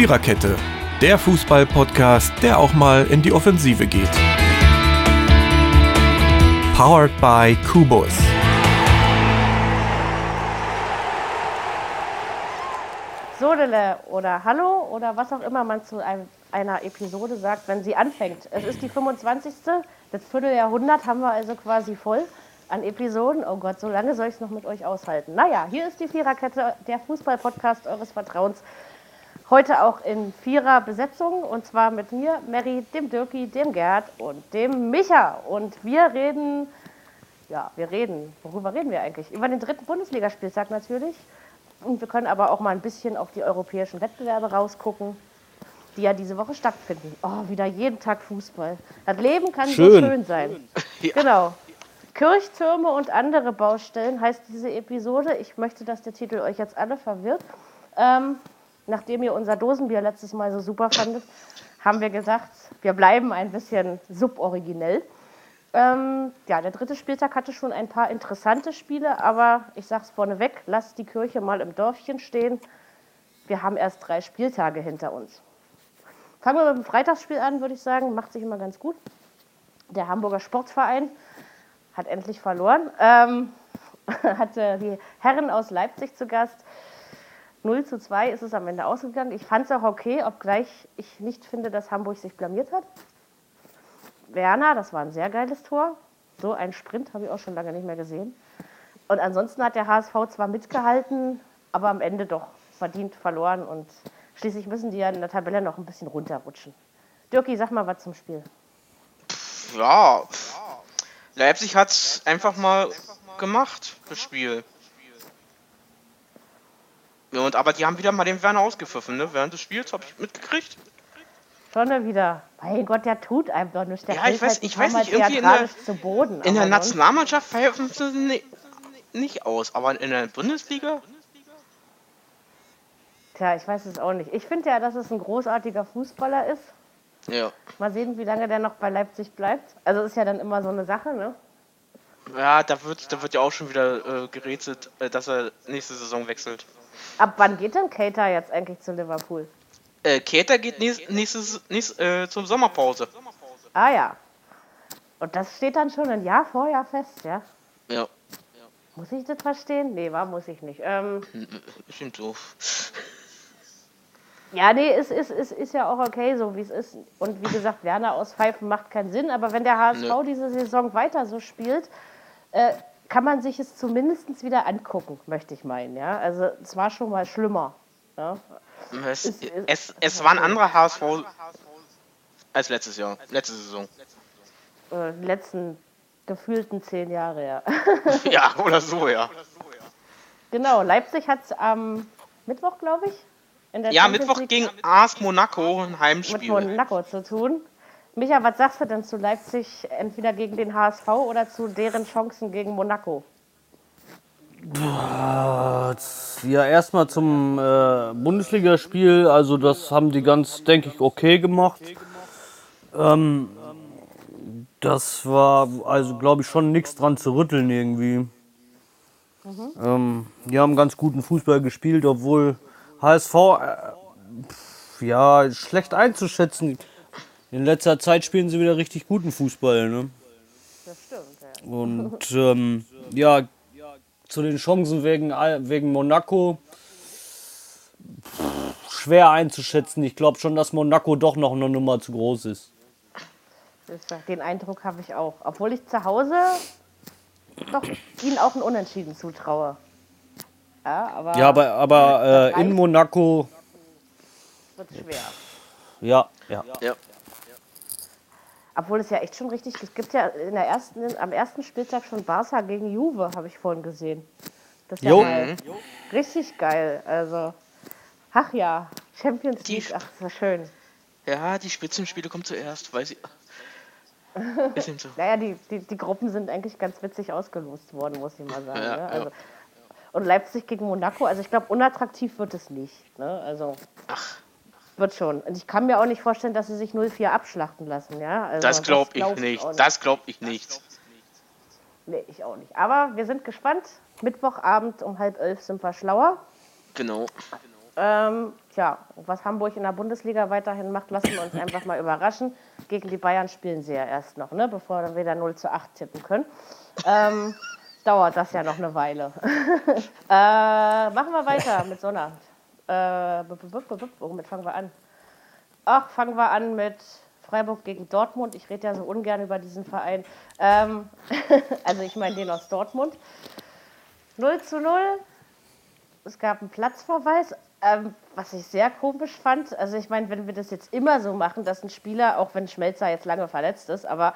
Viererkette, der Fußball-Podcast, der auch mal in die Offensive geht. Powered by Kubus. Sodele oder Hallo oder was auch immer man zu einem, einer Episode sagt, wenn sie anfängt. Es ist die 25. Das Vierteljahrhundert haben wir also quasi voll an Episoden. Oh Gott, so lange soll ich es noch mit euch aushalten. Naja, hier ist die Viererkette, der Fußball-Podcast eures Vertrauens. Heute auch in Vierer-Besetzung und zwar mit mir, Mary, dem Dirki, dem Gerd und dem Micha. Und wir reden, ja, wir reden, worüber reden wir eigentlich? Über den dritten Bundesligaspieltag natürlich. Und wir können aber auch mal ein bisschen auf die europäischen Wettbewerbe rausgucken, die ja diese Woche stattfinden. Oh, wieder jeden Tag Fußball. Das Leben kann Schön. so schön sein. Genau. Kirchtürme und andere Baustellen heißt diese Episode. Ich möchte, dass der Titel euch jetzt alle verwirrt. Ähm, nachdem ihr unser Dosenbier letztes Mal so super fandet, haben wir gesagt, wir bleiben ein bisschen suboriginell. Ähm, ja, der dritte Spieltag hatte schon ein paar interessante Spiele, aber ich sage es vorneweg, lasst die Kirche mal im Dörfchen stehen. Wir haben erst drei Spieltage hinter uns. Fangen wir mit dem Freitagsspiel an, würde ich sagen. Macht sich immer ganz gut. Der Hamburger Sportverein hat endlich verloren. Ähm, hatte die Herren aus Leipzig zu Gast. 0 zu 2 ist es am Ende ausgegangen. Ich fand es auch okay, obgleich ich nicht finde, dass Hamburg sich blamiert hat. Werner, das war ein sehr geiles Tor. So ein Sprint habe ich auch schon lange nicht mehr gesehen. Und ansonsten hat der HSV zwar mitgehalten, aber am Ende doch verdient verloren und schließlich müssen die ja in der Tabelle noch ein bisschen runterrutschen. Dirki, sag mal was zum Spiel. Ja, Leipzig hat es einfach mal gemacht, das Spiel. Ja, und, aber die haben wieder mal den Werner ausgepfiffen, ne? Während des Spiels habe ich mitgekriegt. Schon wieder. Mein Gott, der tut einem doch nichts. Der Ja, ich weiß- halt ich weiß nicht, irgendwie in der- zu Boden. In der Nationalmannschaft pfeifen sie ni- nicht aus, aber in der Bundesliga? Tja, ich weiß es auch nicht. Ich finde ja, dass es ein großartiger Fußballer ist. Ja. Mal sehen, wie lange der noch bei Leipzig bleibt. Also ist ja dann immer so eine Sache, ne? Ja, da wird, da wird ja auch schon wieder äh, gerätselt, äh, dass er nächste Saison wechselt. Ab wann geht denn Cater jetzt eigentlich zu Liverpool? Äh, Keter geht nächst, nächstes, nächst, äh, zum Sommerpause. Ah ja. Und das steht dann schon ein Jahr vorher fest, ja? Ja, Muss ich das verstehen? Nee, war muss ich nicht. Ähm, stimmt so. ja, nee, ist, ist, ist, ist ja auch okay, so wie es ist. Und wie gesagt, Werner auspfeifen macht keinen Sinn. Aber wenn der HSV Nö. diese Saison weiter so spielt, äh, kann man sich es zumindest wieder angucken, möchte ich meinen. Ja? Also es war schon mal schlimmer. Ja? Es, ist- es, es war ein anderer HSV als letztes Jahr, letzte Saison. Äh, die letzten gefühlten zehn Jahre, ja. Ja, oder so, ja. genau, Leipzig hat es am Mittwoch, glaube ich, in der Ja, Champions Mittwoch League gegen AS Monaco ein mit Heimspiel. Monaco zu tun. Micha, was sagst du denn zu Leipzig, entweder gegen den HSV oder zu deren Chancen gegen Monaco? Ja, erstmal zum äh, Bundesligaspiel. Also das haben die ganz, denke ich, okay gemacht. Ähm, das war also, glaube ich, schon nichts dran zu rütteln irgendwie. Ähm, die haben ganz guten Fußball gespielt, obwohl HSV äh, pf, ja schlecht einzuschätzen. In letzter Zeit spielen sie wieder richtig guten Fußball. Ne? Das stimmt, ja. Und ähm, ja, zu den Chancen wegen, wegen Monaco pff, schwer einzuschätzen. Ich glaube schon, dass Monaco doch noch eine Nummer zu groß ist. Den Eindruck habe ich auch. Obwohl ich zu Hause doch ihnen auch ein Unentschieden zutraue. Ja, aber, Ja, aber, aber äh, in. Monaco, wird schwer. ja, ja. Ja. Obwohl es ja echt schon richtig, es gibt ja in der ersten, am ersten Spieltag schon Barca gegen Juve, habe ich vorhin gesehen. Das ist ja Jo. geil. Richtig geil. Also, ach ja, Champions Die- League, ach, ist ja schön. ja, die Spitzenspiele kommen zuerst, weiß ich. Ist eben so. Naja, die, die, die Gruppen sind eigentlich ganz witzig ausgelost worden, muss ich mal sagen. Ja, ne? ja. also, Und Leipzig gegen Monaco, also ich glaube, unattraktiv wird es nicht. Ne? Also, wird schon. Und ich kann mir auch nicht vorstellen, dass sie sich 0-4 abschlachten lassen. Ja? Also, Das glaube ich glaub nicht. auch Das glaube ich nicht. Nee, ich auch nicht. Aber wir sind gespannt. Mittwochabend um halb elf sind wir schlauer. Genau. Ähm, tja, was Hamburg in der Bundesliga weiterhin macht, lassen wir uns einfach mal überraschen. Gegen die Bayern spielen sie ja erst noch, ne, bevor wir wieder 0 zu 8 tippen können. Ähm, dauert das ja noch eine Weile. äh, machen wir weiter mit Sonnabend. Äh, womit fangen wir an? Ach, fangen wir an mit Freiburg gegen Dortmund. Ich rede ja so ungern über diesen Verein. Ähm, also ich meine den aus Dortmund. 0 zu 0. Es gab einen Platzverweis, ähm, was ich sehr komisch fand. Also ich meine, wenn wir das jetzt immer so machen, dass ein Spieler, auch wenn Schmelzer jetzt lange verletzt ist, aber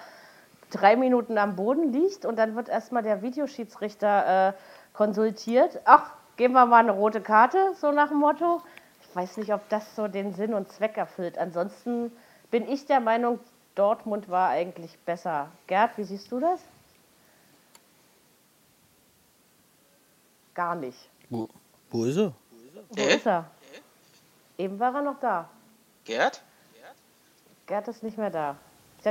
drei Minuten am Boden liegt und dann wird erstmal der Videoschiedsrichter äh, konsultiert. Ach, geben wir mal eine rote Karte, so nach dem Motto. Ich weiß nicht, ob das so den Sinn und Zweck erfüllt. Ansonsten bin ich der Meinung, Dortmund war eigentlich besser. Gerd, wie siehst du das? Gar nicht. Wo, wo ist er? Wo äh? ist er? Eben war er noch da. Gerd? Gerd ist nicht mehr da.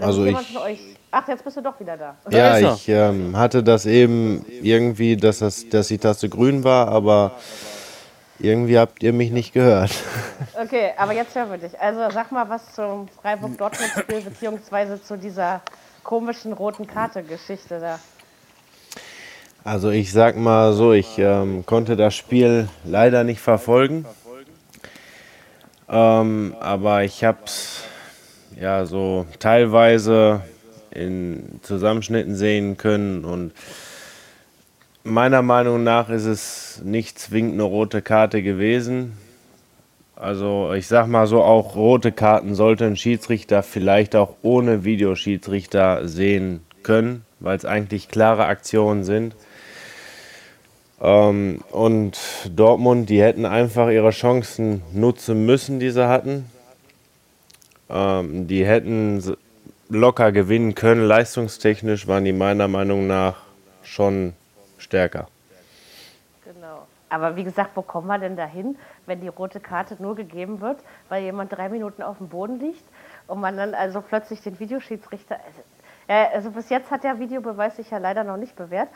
Also ich, euch... Ach, jetzt bist du doch wieder da. Ja, ich ähm, hatte das eben irgendwie, dass, das, dass die Taste grün war, aber irgendwie habt ihr mich nicht gehört. Okay, aber jetzt hören wir dich. Also sag mal was zum Freiburg-Dortmund-Spiel beziehungsweise zu dieser komischen roten Karte-Geschichte da. Also ich sag mal so, ich ähm, konnte das Spiel leider nicht verfolgen. Ähm, aber ich habe es ja so teilweise in Zusammenschnitten sehen können und meiner Meinung nach ist es nicht zwingend eine rote Karte gewesen. Also ich sag mal so, auch rote Karten sollte ein Schiedsrichter vielleicht auch ohne Videoschiedsrichter sehen können, weil es eigentlich klare Aktionen sind. Ähm, und Dortmund, die hätten einfach ihre Chancen nutzen müssen, die sie hatten. Ähm, die hätten locker gewinnen können. Leistungstechnisch waren die meiner Meinung nach schon stärker. Genau. Aber wie gesagt, wo kommen wir denn dahin, wenn die rote Karte nur gegeben wird, weil jemand drei Minuten auf dem Boden liegt und man dann also plötzlich den Videoschiedsrichter. Also also bis jetzt hat der Videobeweis sich ja leider noch nicht bewährt.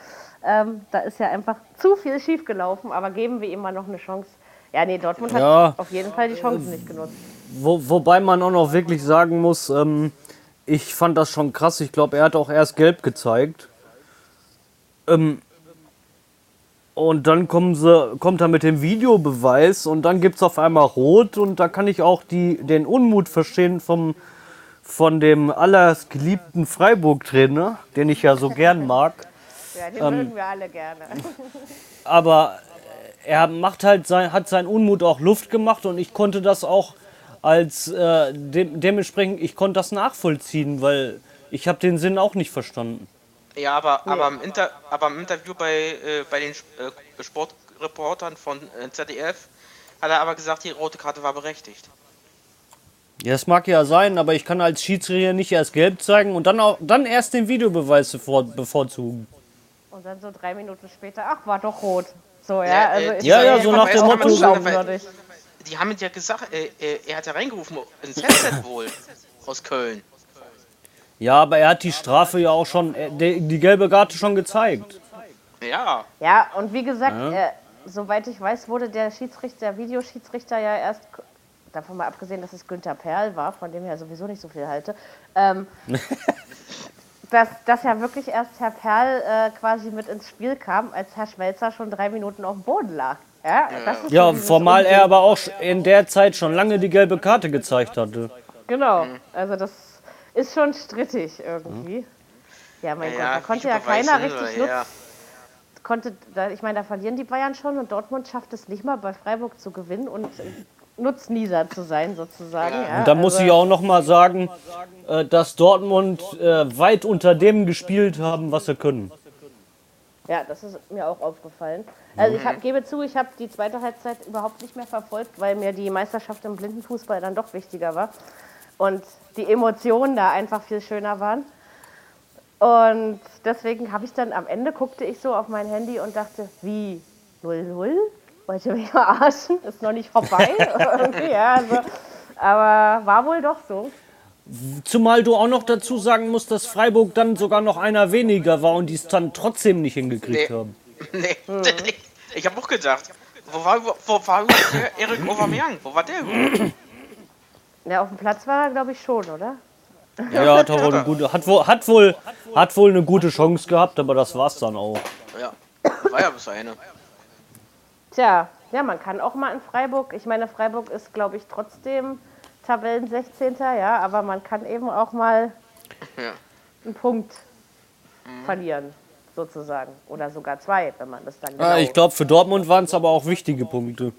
Ähm, da ist ja einfach zu viel schiefgelaufen, aber geben wir ihm mal noch eine Chance. Ja, nee, Dortmund ja, hat auf jeden Fall die Chancen nicht genutzt. Wo, wobei man auch noch wirklich sagen muss, ähm, ich fand das schon krass. Ich glaube, er hat auch erst gelb gezeigt. Ähm, und dann kommen sie, kommt er mit dem Videobeweis und dann gibt es auf einmal Rot und da kann ich auch die, den Unmut verstehen vom, von dem allergeliebten Freiburg-Trainer, den ich ja so gern mag. Ja, den ähm, mögen wir alle gerne. aber er macht halt sein, hat seinen Unmut auch Luft gemacht und ich konnte das auch als äh, de dementsprechend, ich konnte das nachvollziehen, weil ich habe den Sinn auch nicht verstanden. Ja, aber, aber, im, Inter aber im Interview bei, äh, bei den äh, Sportreportern von äh, ZDF hat er aber gesagt, die rote Karte war berechtigt. Ja, das mag ja sein, aber ich kann als Schiedsrichter nicht erst gelb zeigen und dann auch dann erst den Videobeweis bevorzugen. Und dann so drei Minuten später, ach, war doch rot. So, ja, ja also ja, ja, so nach dem Motto. Die haben ja gesagt, äh, äh, er hat ja reingerufen ins Headset wohl aus Köln. Ja, aber er hat die Strafe ja auch schon, äh, die, die gelbe Karte schon gezeigt. Ja. Ja, und wie gesagt, ja. äh, soweit ich weiß, wurde der Schiedsrichter, der Videoschiedsrichter ja erst davon mal abgesehen, dass es Günther Perl war, von dem ich sowieso nicht so viel halte, ähm, dass, dass ja wirklich erst Herr Perl äh, quasi mit ins Spiel kam, als Herr Schmelzer schon drei Minuten auf dem Boden lag. Ja, ja formal er aber auch in der Zeit schon lange die gelbe Karte gezeigt hatte. Genau, also das ist schon strittig irgendwie. Ja, mein ja, Gott, da konnte ja keiner richtig nutzen. Ja. Konnte, ich meine, da verlieren die Bayern schon und Dortmund schafft es nicht mal bei Freiburg zu gewinnen und Nutznießer zu sein, sozusagen. Ja, und da muss also ich auch noch mal sagen, äh, dass Dortmund äh, weit unter dem gespielt haben, was sie können. Ja, das ist mir auch aufgefallen. Also ich hab, gebe zu, ich habe die zweite Halbzeit überhaupt nicht mehr verfolgt, weil mir die Meisterschaft im Blindenfußball dann doch wichtiger war. Und die Emotionen da einfach viel schöner waren. Und deswegen habe ich dann am Ende guckte ich so auf mein Handy und dachte, wie 0-0? Wollt ihr mich verarschen? Ist noch nicht vorbei. ja, also, aber war wohl doch so. Zumal du auch noch dazu sagen musst, dass Freiburg dann sogar noch einer weniger war und die es dann trotzdem nicht hingekriegt nee. haben. Nee, mhm. ich habe auch gedacht, wo war, wo war der Erik Aubameyang? Wo war der überhaupt? Ja, auf dem Platz war er, glaube ich, schon, oder? Ja, hat, wohl eine gute, hat, wohl, hat, wohl, hat wohl eine gute Chance gehabt, aber das war's dann auch. Ja, war ja bis eine. Tja, ja, man kann auch mal in Freiburg, ich meine, Freiburg ist, glaube ich, trotzdem Tabellen 16. Ja, aber man kann eben auch mal Ja. einen Punkt verlieren, sozusagen. Oder sogar zwei, wenn man das dann genau... Ja, ich glaube, für Dortmund waren es aber auch wichtige Punkte.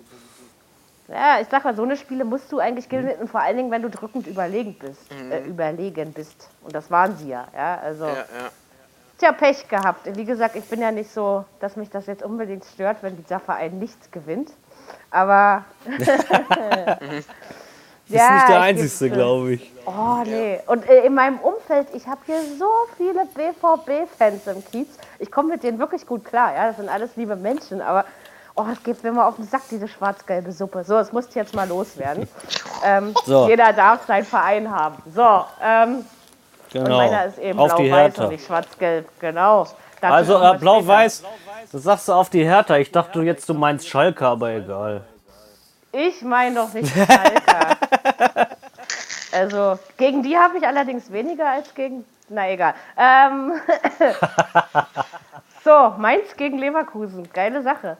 Ja, ich sag mal, so eine Spiele musst du eigentlich gewinnen, und vor allen Dingen, wenn du drückend überlegen bist. Äh, überlegen bist. Und das waren sie ja, ja. Also, Ja, ja. Tja, Pech gehabt. Wie gesagt, ich bin ja nicht so, dass mich das jetzt unbedingt stört, wenn dieser Verein nichts gewinnt. Aber. Das ist nicht der äh, glaube ich. Oh, nee. Und äh, in meinem Umfeld, ich habe hier so viele BVB-Fans im Kiez. Ich komme mit denen wirklich gut klar, ja. Das sind alles liebe Menschen, aber oh, es geht mir immer auf den Sack, diese schwarz-gelbe Suppe. So, es muss jetzt mal loswerden. ähm, So. Jeder darf seinen Verein haben. So, ähm, und Genau. meiner ist eben Auf die blau-weiß Hertha. und nicht schwarz-gelb. Genau. Dazu Also äh, blau-weiß, das sagst du auf die Hertha. Ich dachte jetzt, du meinst Schalke, aber egal. Ich meine doch nicht Schalke. also, gegen die habe ich allerdings weniger als gegen. Na egal. Ähm, so, Mainz gegen Leverkusen. Geile Sache.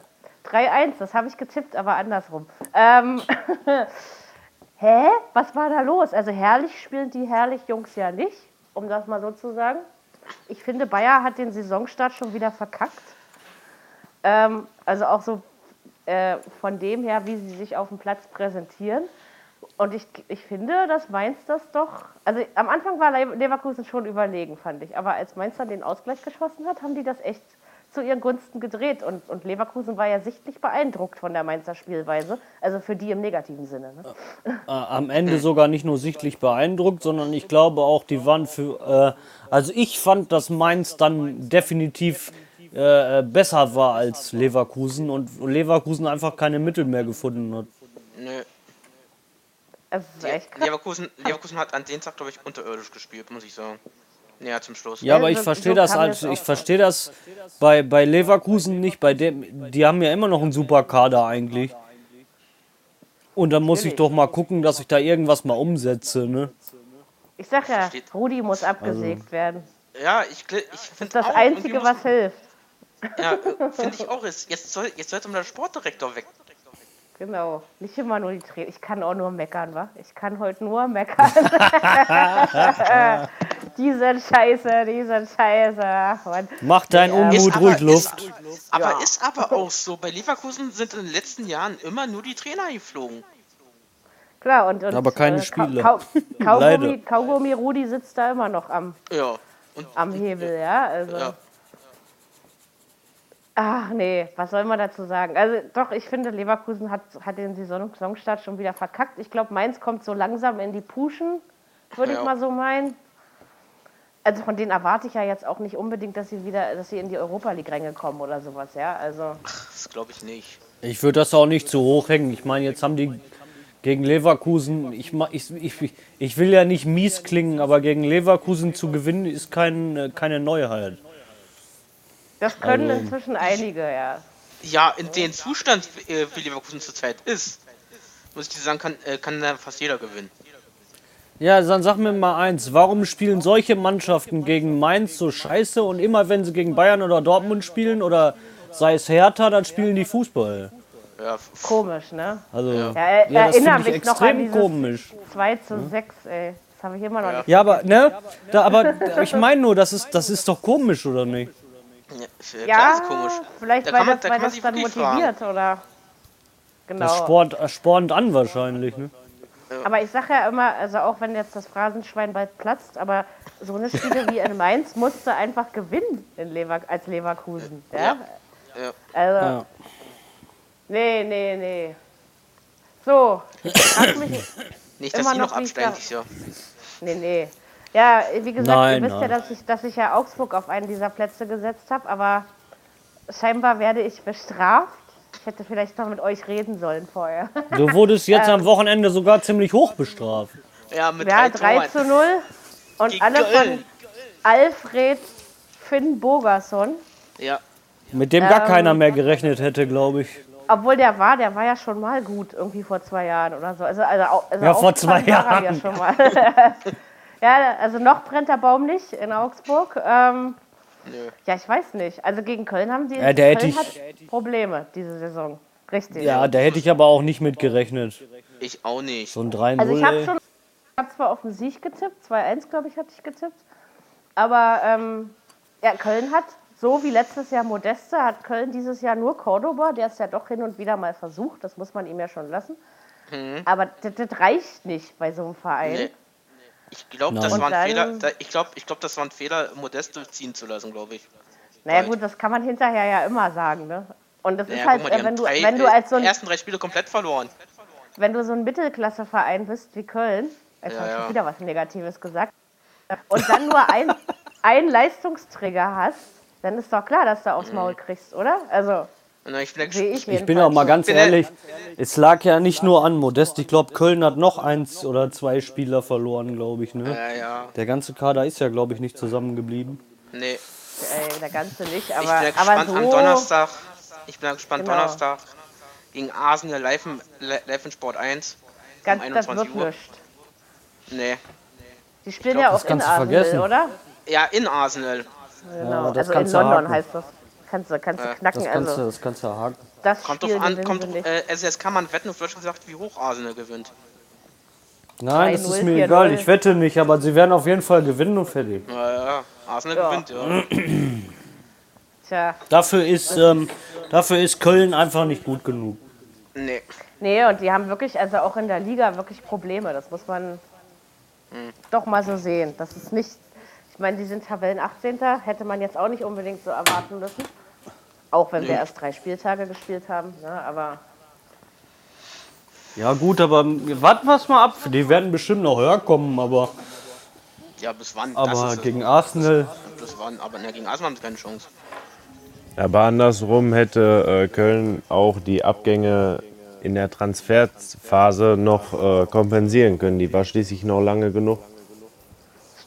3-1, das habe ich getippt, aber andersrum. Ähm, hä? Was war da los? Also, herrlich spielen die herrlich Jungs ja nicht, um das mal so zu sagen. Ich finde, Bayer hat den Saisonstart schon wieder verkackt. Ähm, also auch so äh, von dem her, wie sie sich auf dem Platz präsentieren. Und ich, ich finde, dass Mainz das doch. Also am Anfang war Le- Leverkusen schon überlegen, fand ich. Aber als Mainz dann den Ausgleich geschossen hat, haben die das echt zu ihren Gunsten gedreht. Und, und Leverkusen war ja sichtlich beeindruckt von der Mainzer Spielweise. Also für die im negativen Sinne. Ne? Äh, am Ende sogar nicht nur sichtlich beeindruckt, sondern ich glaube auch, die waren für. Äh, also ich fand, dass Mainz dann definitiv äh, besser war als Leverkusen und Leverkusen einfach keine Mittel mehr gefunden hat. Nö. Krass. Leverkusen, Leverkusen hat an den Tag, glaube ich, unterirdisch gespielt, muss ich sagen. Ja, zum Schluss. Ja, aber ich verstehe so das auch ich verstehe das bei, bei Leverkusen nicht, bei dem, die haben ja immer noch einen super Kader eigentlich. Und dann muss ich doch mal gucken, dass ich da irgendwas mal umsetze, ne? Ich sag ja, Rudi muss abgesägt werden. Ja, ich, ich finde Das auch, Einzige, was hilft. Ja, finde ich auch. Ist, jetzt, soll, jetzt sollte mal der Sportdirektor weg. Genau, nicht immer nur die Trainer. Ich kann auch nur meckern, wa? Ich kann heute nur meckern. diese Scheiße, diese Scheiße. Ach, Mann. Mach deinen Ist Unmut ruhig ist- Luft. Aber Ja. ist aber auch so. Bei Leverkusen sind in den letzten Jahren immer nur die Trainer geflogen. Klar, und, und Aber keine Kau- Spiele. Kau Kaugummi, Leider. Kaugummi Rudi sitzt da immer noch am, Ja. Und am Hebel, ja. Also. ja. Ach nee, was soll man dazu sagen? Also doch, ich finde, Leverkusen hat, hat den Saison- Saisonstart schon wieder verkackt. Ich glaube, Mainz kommt so langsam in die Puschen, würde Ja. ich mal so meinen. Also von denen erwarte ich ja jetzt auch nicht unbedingt, dass sie wieder, dass sie in die Europa League Ränge kommen oder sowas, ja. Also Das glaube ich nicht. Ich würde das auch nicht zu hoch hängen. Ich meine, jetzt haben die gegen Leverkusen, ich, ma- ich, ich, ich will ja nicht mies klingen, aber gegen Leverkusen zu gewinnen ist kein, keine Neuheit. das können Also- inzwischen einige, ja. Ja, in dem Zustand, äh, wie Leverkusen zurzeit ist, muss ich dir sagen, kann, äh, kann da fast jeder gewinnen. Ja, dann sag mir mal eins, warum spielen solche Mannschaften gegen Mainz so scheiße und immer wenn sie gegen Bayern oder Dortmund spielen oder sei es Hertha, dann spielen die Fußball? Ja, Komisch, ne? Also, ja, Ja, er- das erinnere mich noch an extrem dieses komisch. 2 zu 6, ey. Das habe ich immer noch nicht. Ja, aber, ne? Da, aber ich meine nur, das ist, das ist doch komisch, oder nicht? ja, Ja, ist komisch. vielleicht Da weil man- das, da weil das dann motiviert, oder? Genau. Das spornt, äh, spornt an wahrscheinlich, ne? Aber ich sage ja immer, also auch wenn jetzt das Phrasenschwein bald platzt, aber so eine Spiele wie in Mainz musste einfach gewinnen in Lever als Leverkusen. Ja? Ja. Ja. Also, Ja. nee, nee, nee. So, ich frag mich, Nicht, dass Immer noch noch absteigen da. dieses Jahr. nee, nee. Ja, wie gesagt, Nein, ihr wisst ja, nein. dass ich, dass ich ja Augsburg auf einen dieser Plätze gesetzt habe, aber scheinbar werde ich bestraft. Ich hätte vielleicht noch mit euch reden sollen vorher. Du wurdest jetzt am Wochenende sogar ziemlich hoch bestraft. Ja, mit Ja, drei 3 Toren. zu 0 und Gegen alle von. Alfred Finn Bogerson. Ja, Mit dem gar Ähm, keiner mehr gerechnet hätte, glaube ich. Obwohl der war, der war ja schon mal gut, irgendwie vor zwei Jahren oder so. Also, also, also Ja, vor zwei Jahren. Ja, schon mal. ja, also noch brennt der Baum nicht in Augsburg. Ähm, ja, ich weiß nicht. Also gegen Köln haben die Ja, der hätte Köln ich- hat Probleme diese Saison. Richtig. Ja, da hätte ich aber auch nicht mit gerechnet. Ich auch nicht. So ein 3-0. Also ich habe schon, ich habe zwar auf den Sieg getippt, 2-1 glaube ich hatte ich getippt, aber ähm, ja, Köln hat, so wie letztes Jahr Modeste, hat Köln dieses Jahr nur Cordoba, der es ja doch hin und wieder mal versucht, das muss man ihm ja schon lassen. Aber das, das reicht nicht bei so einem Verein. Nee. Ich glaube, das war ein dann- Fehler. Da, ich glaube, ich glaub, das war ein Fehler, Modeste ziehen zu lassen, glaube ich. Naja gut, das kann man hinterher ja immer sagen, ne? Und das Naja, ist halt, mal, die äh, wenn du, drei, wenn du als so ein, ersten drei Spiele komplett verloren. wenn du so ein Mittelklasseverein bist wie Köln, jetzt Ja, habe ich ja. schon wieder was Negatives gesagt, und dann nur ein, einen Leistungsträger hast, dann ist doch klar, dass du Mhm. aufs Maul kriegst, oder? Also, Na, ich ich Ich bin auch mal ganz ehrlich, es lag ja nicht nur an Modest. Ich glaube, Köln hat noch eins oder zwei Spieler verloren, glaube ich. Ne? ja, ja. Der ganze Kader ist ja, glaube ich, nicht zusammengeblieben. Nee. Ey, der ganze nicht, Ich aber, bin ja aber gespannt so, am Donnerstag. Ich bin ja gespannt Genau. Donnerstag gegen Arsenal live im, live in Sport 1. ganz, um das wird 21 Uhr. nichts. Nee. Die spielen glaub, ja auch in Arsenal, vergessen. oder? Ja, in Arsenal. Genau, das also in London heißt das. Kannst du, kannst du Ja, knacken, Das kannst, also du, das kannst du haken. das Kommt Spiel drauf an, kommt, nicht. äh, also jetzt kann man wetten, auf Deutsch gesagt, wie hoch Arsenal gewinnt. Nein, das 3-0, ist mir 4-0. egal. Ich wette nicht, aber sie werden auf jeden Fall gewinnen und fertig. Ja, ja, Arsenal Ja. gewinnt, ja. Tja, Dafür ist, ähm, dafür ist Köln einfach nicht gut genug. Nee. nee, und die haben wirklich, also auch in der Liga wirklich Probleme. Das muss man Hm. doch mal so sehen. Das ist nicht, ich meine, die sind Tabellen 18. Hätte man jetzt auch nicht unbedingt so erwarten müssen. Auch wenn wir erst drei Spieltage gespielt haben. Ne? Aber Ja gut, aber warten wir es mal ab. Die werden bestimmt noch höher kommen, aber, Ja, bis wann? aber das ist, gegen Arsenal. Bis wann? Aber ne, gegen Arsenal haben sie keine Chance. Aber andersrum hätte äh, Köln auch die Abgänge in der Transferphase noch äh, kompensieren können. Die war schließlich noch lange genug.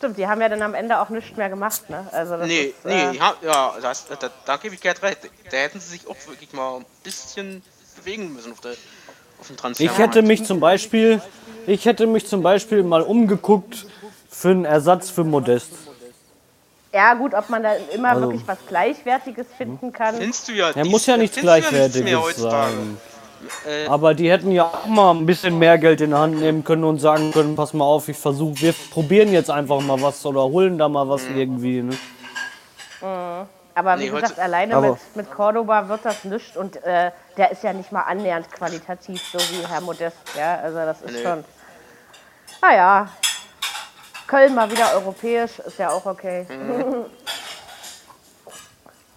Stimmt, die haben ja dann am Ende auch nichts mehr gemacht. Ne? Also das Nee, ist, nee, äh, ja, ja das, da, da gebe ich Gerd recht. Da hätten sie sich auch wirklich mal ein bisschen bewegen müssen auf, der, auf dem Transfer. Ich hätte mich zum Beispiel, ich hätte mich zum Beispiel mal umgeguckt für einen Ersatz für Modest. Ja, gut, ob man da immer Also- wirklich was Gleichwertiges finden kann. Findest du ja. Er muss ja nichts du ja nichts Gleichwertiges sein. Äh, Aber die hätten ja auch mal ein bisschen mehr Geld in die Hand nehmen können und sagen können, pass mal auf, ich versuche, wir probieren jetzt einfach mal was oder holen da mal was irgendwie. Ne? Aber wie Nee, gesagt, heute- alleine Aber- mit, mit Cordoba wird das nichts und äh, der ist ja nicht mal annähernd qualitativ, so wie Herr Modest. Ja, also das ist Nee. schon. Naja, Köln mal wieder europäisch, ist ja auch okay. Mhm.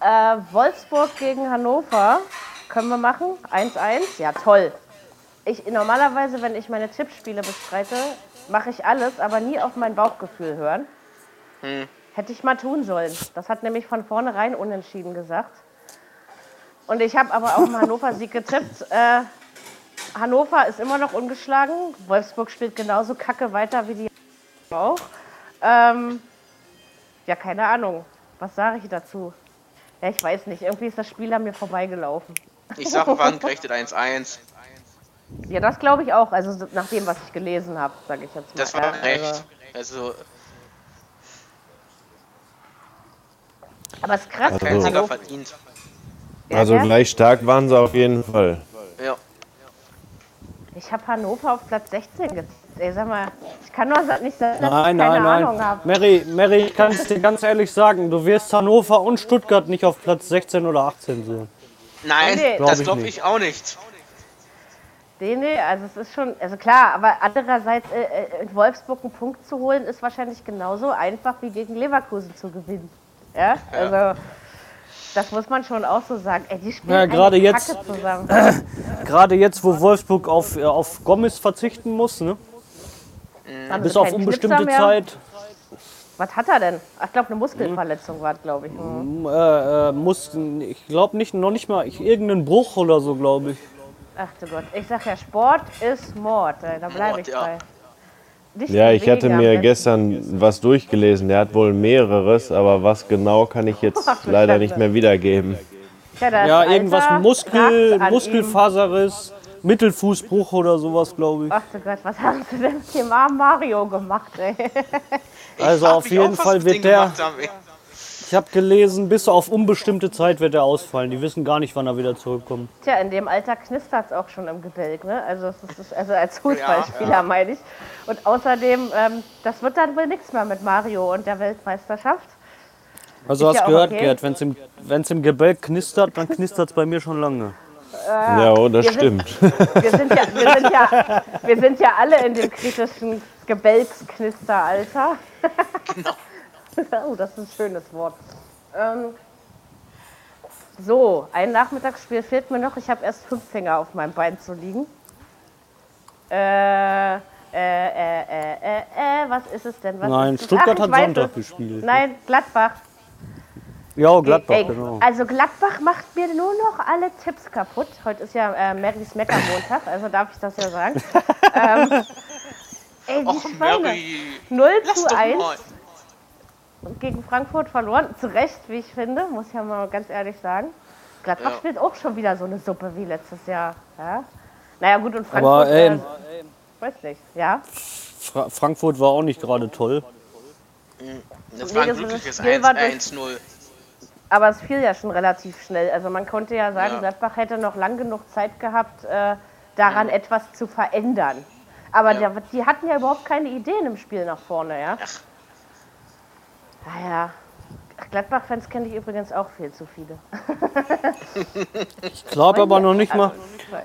äh, Wolfsburg gegen Hannover können wir machen. 1-1, ja toll. Ich, normalerweise, wenn ich meine Tippspiele bestreite, mache ich alles, aber nie auf mein Bauchgefühl hören. Hätte ich mal tun sollen. Das hat nämlich von vornherein unentschieden gesagt. Und ich habe aber auch im Hannover-Sieg getippt. Äh, Hannover ist immer noch ungeschlagen. Wolfsburg spielt genauso kacke weiter wie die auch. Ähm, ja, keine Ahnung. Was sage ich dazu? Ja, ich weiß nicht. Irgendwie ist das Spiel an mir vorbeigelaufen. Ich sag, wann gerechnet 1-1. Ja, das glaube ich auch. Also so- nach dem, was ich gelesen habe, sage ich jetzt mal. Das war Ja, recht. Also, Aber es ist krass. Also- kein Sieger verdient. Also ja. gleich stark waren sie auf jeden Fall. Ja. Ich habe Hannover auf Platz 16 getippt. Ey, sag mal, ich kann nur nicht sagen, dass Nein, ich keine nein, Ahnung nein. habe. Mary, Mary, ich kann es dir ganz ehrlich sagen, du wirst Hannover und Stuttgart nicht auf Platz 16 oder 18 sehen. Nein, Nee. Glaub das glaube ich auch nicht. Nee, nee, also es ist schon, also klar, aber andererseits äh, äh, in Wolfsburg einen Punkt zu holen, ist wahrscheinlich genauso einfach wie gegen Leverkusen zu gewinnen. Ja, also das muss man schon auch so sagen. Ey, die spielen Ja, gerade jetzt- Kacke zusammen. Gerade jetzt, wo Wolfsburg auf, äh, auf Gomez verzichten muss, ne? Bis auf unbestimmte? Zeit, Was hat er denn? Ach, ich glaube, eine Muskelverletzung war, glaube ich. Mhm. äh, äh, muss, ich glaube nicht, noch nicht mal ich, irgendeinen Bruch oder so, glaube ich. Ach du Gott, ich sag ja, Sport ist Mord. ey, Da bleibe ich ja. bei. Nicht Ja, ich hatte mir gestern was durchgelesen. Der hat wohl mehreres, aber was genau kann ich jetzt Ach, leider Schande. nicht mehr wiedergeben. Ja, ja irgendwas Muskel, Muskelfaserriss, Mittelfußbruch oder sowas, glaube ich. Ach du Gott, was haben sie denn mit dem armen Mario gemacht, ey? Also auf jeden Fall wird der. Haben, ich habe gelesen, bis auf unbestimmte Zeit wird er ausfallen. Die wissen gar nicht, wann er wieder zurückkommt. Tja, in dem Alter knistert es auch schon im Gebälk, ne? Also, ist, also als Fußballspieler ja, ja. meine ich. Und außerdem, ähm, das wird dann wohl nichts mehr mit Mario und der Weltmeisterschaft. Also ist hast ja gehört, okay. Gerd, wenn es im, wenn's im Gebälk knistert, dann knistert es bei mir schon lange. Äh, ja, oh, das wir stimmt. Sind, wir, sind ja, wir, sind ja, wir sind ja alle in dem kritischen Gebälksknisteralter. Genau. oh, das ist ein schönes Wort. Ähm, so, ein Nachmittagsspiel fehlt mir noch. Ich habe erst fünf Finger auf meinem Bein zu liegen. Äh, äh, äh, äh, äh, was ist es denn? Was Nein, Stuttgart Ach, hat Sonntag gespielt. Nein, Gladbach. Ja, Gladbach, ey, genau. Also Gladbach macht mir nur noch alle Tipps kaputt. Heute ist ja äh, Marys Meckermontag, also darf ich das ja sagen. ähm, ey, die Och, Schweine. Mary. 0 zu 1 gegen Frankfurt verloren. Zu Recht, wie ich finde, muss ich ja mal ganz ehrlich sagen. Gladbach ja. spielt auch schon wieder so eine Suppe wie letztes Jahr. Ja? Naja, gut, und Frankfurt. Aber, ey, äh, weiß nicht, ja. Fra Frankfurt war auch nicht gerade toll. Das war ein glückliches 1-0. Aber es fiel ja schon relativ schnell. Also man konnte ja sagen, ja. Gladbach hätte noch lang genug Zeit gehabt, äh, daran ja. etwas zu verändern. Aber ja. der, die hatten ja überhaupt keine Ideen im Spiel nach vorne, ja. Ach, naja, Gladbach-Fans kenne ich übrigens auch viel zu viele. ich glaube aber noch nicht mal.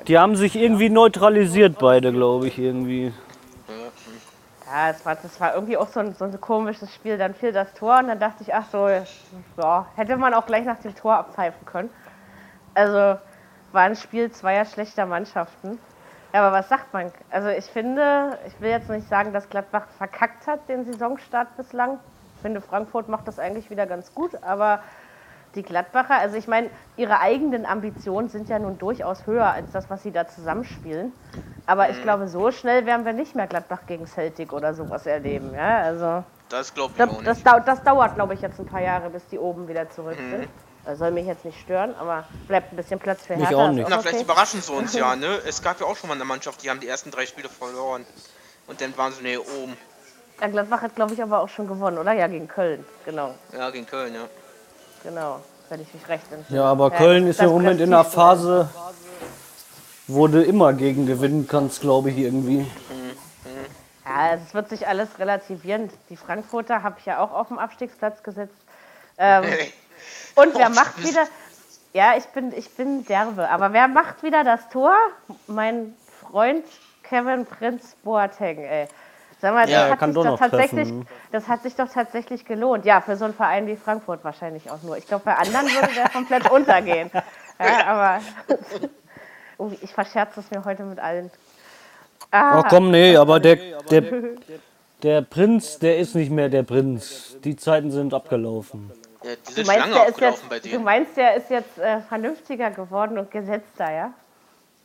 Die haben sich irgendwie neutralisiert, beide, glaube ich, irgendwie. Ja, es war, das war irgendwie auch so ein, so ein komisches Spiel. Dann fiel das Tor und dann dachte ich, ach so, ja, hätte man auch gleich nach dem Tor abpfeifen können. Also war ein Spiel zweier schlechter Mannschaften. Ja, aber was sagt man? Also ich finde, ich will jetzt nicht sagen, dass Gladbach verkackt hat den Saisonstart bislang. Ich finde, Frankfurt macht das eigentlich wieder ganz gut, aber die Gladbacher, also ich meine, ihre eigenen Ambitionen sind ja nun durchaus höher als das, was sie da zusammenspielen. Aber ich mhm. glaube, so schnell werden wir nicht mehr Gladbach gegen Celtic oder sowas erleben. Ja, also das glaube ich auch das, das, das, dauert, glaube ich, jetzt ein paar Jahre, bis die oben wieder zurück mhm. sind. Das soll mich jetzt nicht stören, aber bleibt ein bisschen Platz für Hertha. Ich auch nicht. Na, vielleicht überraschen sie uns ja, ne? Es gab ja auch schon mal eine Mannschaft, die haben die ersten drei Spiele verloren. Und dann waren sie näher oben. Ja, Gladbach hat, glaube ich, aber auch schon gewonnen, oder? Ja, gegen Köln, genau. Ja, gegen Köln, ja. Genau, wenn ich mich recht entsinne. Ja, aber ja, Köln ist ja im Moment in einer Phase, wo du immer gegen gewinnen kannst, glaube ich, irgendwie. Ja, es wird sich alles relativieren. Die Frankfurter habe ich ja auch auf dem Abstiegsplatz gesetzt. Ähm, und wer macht wieder. Ja, ich bin, ich bin derbe. Aber wer macht wieder das Tor? Mein Freund Kevin Prinz Boateng, ey. Sag mal, ja, das, hat sich doch tatsächlich, das hat sich doch tatsächlich gelohnt. Ja, für so einen Verein wie Frankfurt wahrscheinlich auch nur. Ich glaube, bei anderen würde der komplett untergehen. Ja, aber oh, ich verscherze es mir heute mit allen. Ah. Ach komm, nee, aber der, der, der Prinz, der ist nicht mehr der Prinz. Die Zeiten sind abgelaufen. Ja, du, meinst, der ist jetzt, du meinst, der ist jetzt äh, vernünftiger geworden und gesetzter, ja?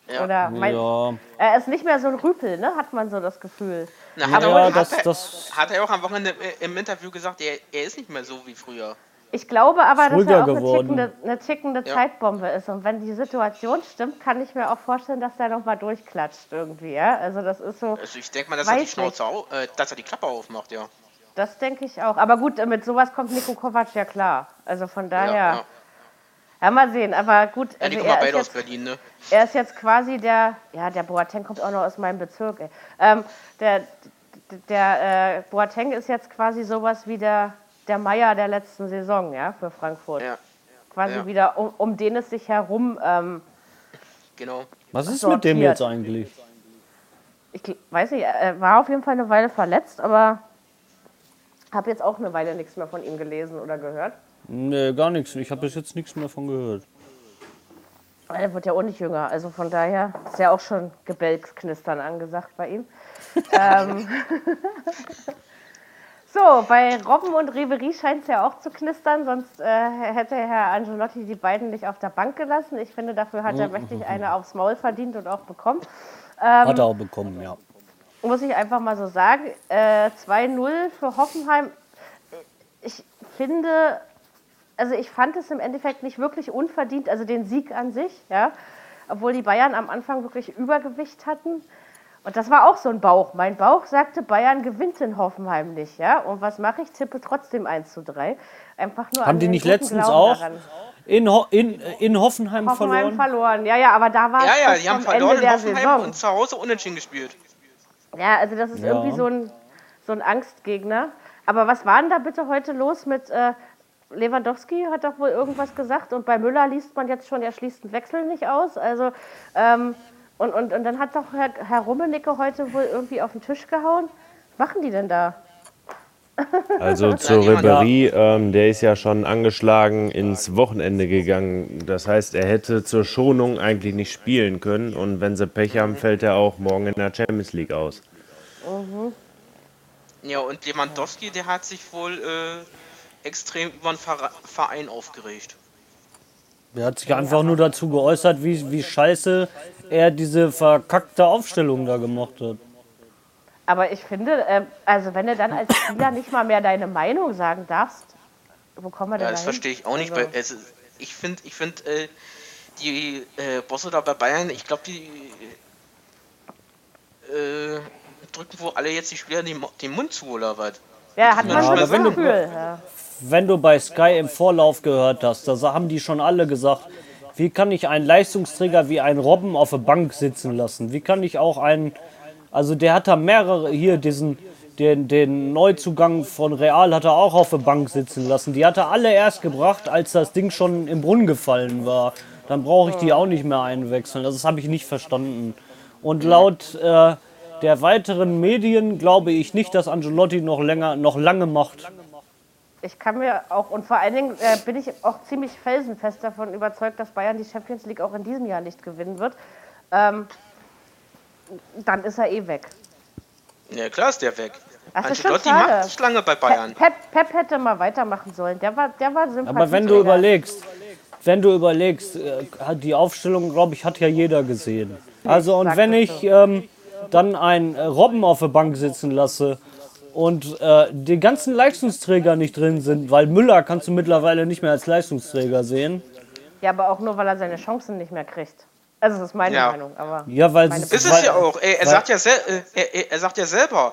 Ja. Oder meinst, ja. er ist nicht mehr so ein Rüpel, ne? Hat man so das Gefühl. Na, hat, ja, er, das, hat, er, das hat er auch am Wochenende im Interview gesagt, er, er ist nicht mehr so wie früher. Ich glaube aber, dass er auch eine tickende, eine tickende ja. Zeitbombe ist. Und wenn die Situation stimmt, kann ich mir auch vorstellen, dass der nochmal durchklatscht irgendwie. Ja? Also das ist so. Also ich denke mal, dass er die Schnauze auf, äh, dass er die Klappe aufmacht, ja. Das denke ich auch. Aber gut, mit sowas kommt Nico Kovac ja klar. Also von daher. Ja, ja, mal sehen, aber gut. Ja, die also kommen beide aus Berlin, ne? Er ist jetzt quasi der, ja, der Boateng kommt auch noch aus meinem Bezirk, ey. Ähm, der der äh, Boateng ist jetzt quasi sowas wie der, der Meier der letzten Saison, ja, für Frankfurt. Ja. Quasi ja. wieder, um, um den es sich herum. Ähm, genau. Was ist sortiert. mit dem jetzt eigentlich? Ich weiß nicht, er war auf jeden Fall eine Weile verletzt, aber habe jetzt auch eine Weile nichts mehr von ihm gelesen oder gehört. Nee, gar nichts. Ich habe bis jetzt nichts mehr von gehört. Er wird ja auch nicht jünger, also von daher ist ja auch schon Gebälksknistern angesagt bei ihm. ähm so, bei Robben und Ribery scheint es ja auch zu knistern, sonst äh, hätte Herr Angelotti die beiden nicht auf der Bank gelassen. Ich finde, dafür hat er mächtig eine aufs Maul verdient und auch bekommen. Ähm, hat er auch bekommen, ja. Muss ich einfach mal so sagen. Äh, 2-0 für Hoffenheim. Ich finde, also ich fand es im Endeffekt nicht wirklich unverdient, also den Sieg an sich, ja, obwohl die Bayern am Anfang wirklich Übergewicht hatten. Und das war auch so ein Bauch. Mein Bauch sagte, Bayern gewinnt in Hoffenheim nicht, ja. Und was mache ich? Tippe trotzdem 1 zu 3. Einfach nur Haben die nicht letztens auch in, Ho in, in Hoffenheim, Hoffenheim verloren? verloren? Ja, ja, aber da war Ja, es ja, bis die haben verloren Ende in der Hoffenheim Saison. und zu Hause unentschieden gespielt. Ja, also das ist Ja. irgendwie so ein, so ein Angstgegner. Aber was war denn da bitte heute los mit äh, Lewandowski? Hat doch wohl irgendwas gesagt. Und bei Müller liest man jetzt schon, er schließt einen Wechsel nicht aus. Also, ähm, und, und, und dann hat doch Herr, Herr Rummenigge heute wohl irgendwie auf den Tisch gehauen. Was machen die denn da? Also zu jemand- Ribéry, ähm, der ist ja schon angeschlagen ins Wochenende gegangen. Das heißt, er hätte zur Schonung eigentlich nicht spielen können. Und wenn sie Pech haben, fällt er auch morgen in der Champions League aus. Ja, und Lewandowski, der hat sich wohl äh, extrem über den Ver Verein aufgeregt. Er hat sich einfach nur dazu geäußert, wie, wie scheiße er diese verkackte Aufstellung da gemacht hat. Aber ich finde, ähm, also wenn du dann als Spieler nicht mal mehr deine Meinung sagen darfst, wo kommen wir denn Ja, das dahin? verstehe ich auch nicht. Also- ich finde, ich find, äh, die äh, Bosse da bei Bayern, ich glaube, die äh, drücken wohl alle jetzt die Spieler den, Mund zu oder was? Ja, hat man Ja, so aber das wenn du- Gefühl. Ja. Wenn du bei Sky im Vorlauf gehört hast, da haben die schon alle gesagt, wie kann ich einen Leistungsträger wie einen Robben auf der Bank sitzen lassen? Wie kann ich auch einen, also der hat da mehrere, hier diesen, den, den Neuzugang von Real hat er auch auf der Bank sitzen lassen. Die hat er alle erst gebracht, als das Ding schon im Brunnen gefallen war. Dann brauche ich die auch nicht mehr einwechseln. Also das habe ich nicht verstanden. Und laut äh, der weiteren Medien glaube ich nicht, dass Angelotti noch länger, noch lange macht. Ich kann mir auch, und vor allen Dingen äh, bin ich auch ziemlich felsenfest davon überzeugt, dass Bayern die Champions League auch in diesem Jahr nicht gewinnen wird. Ähm, dann ist er eh weg. Ja, klar ist der weg. Das Ancelotti macht nicht lange bei Bayern. Pep, Pep hätte mal weitermachen sollen. Der war, der war sympathisch. Aber wenn du überlegst, wenn du überlegst, äh, hat die Aufstellung, glaube ich, hat ja jeder gesehen. Also und wenn ich ähm, dann einen äh, Robben auf der Bank sitzen lasse und äh, die ganzen Leistungsträger nicht drin sind, weil Müller kannst du mittlerweile nicht mehr als Leistungsträger sehen. Ja, aber auch nur, weil er seine Chancen nicht mehr kriegt. Also, das ist meine Ja. Meinung. Aber Ja, weil Meine- es- Ist es ja auch. Ey, er, sagt ja äh, er, er- sagt ja selber,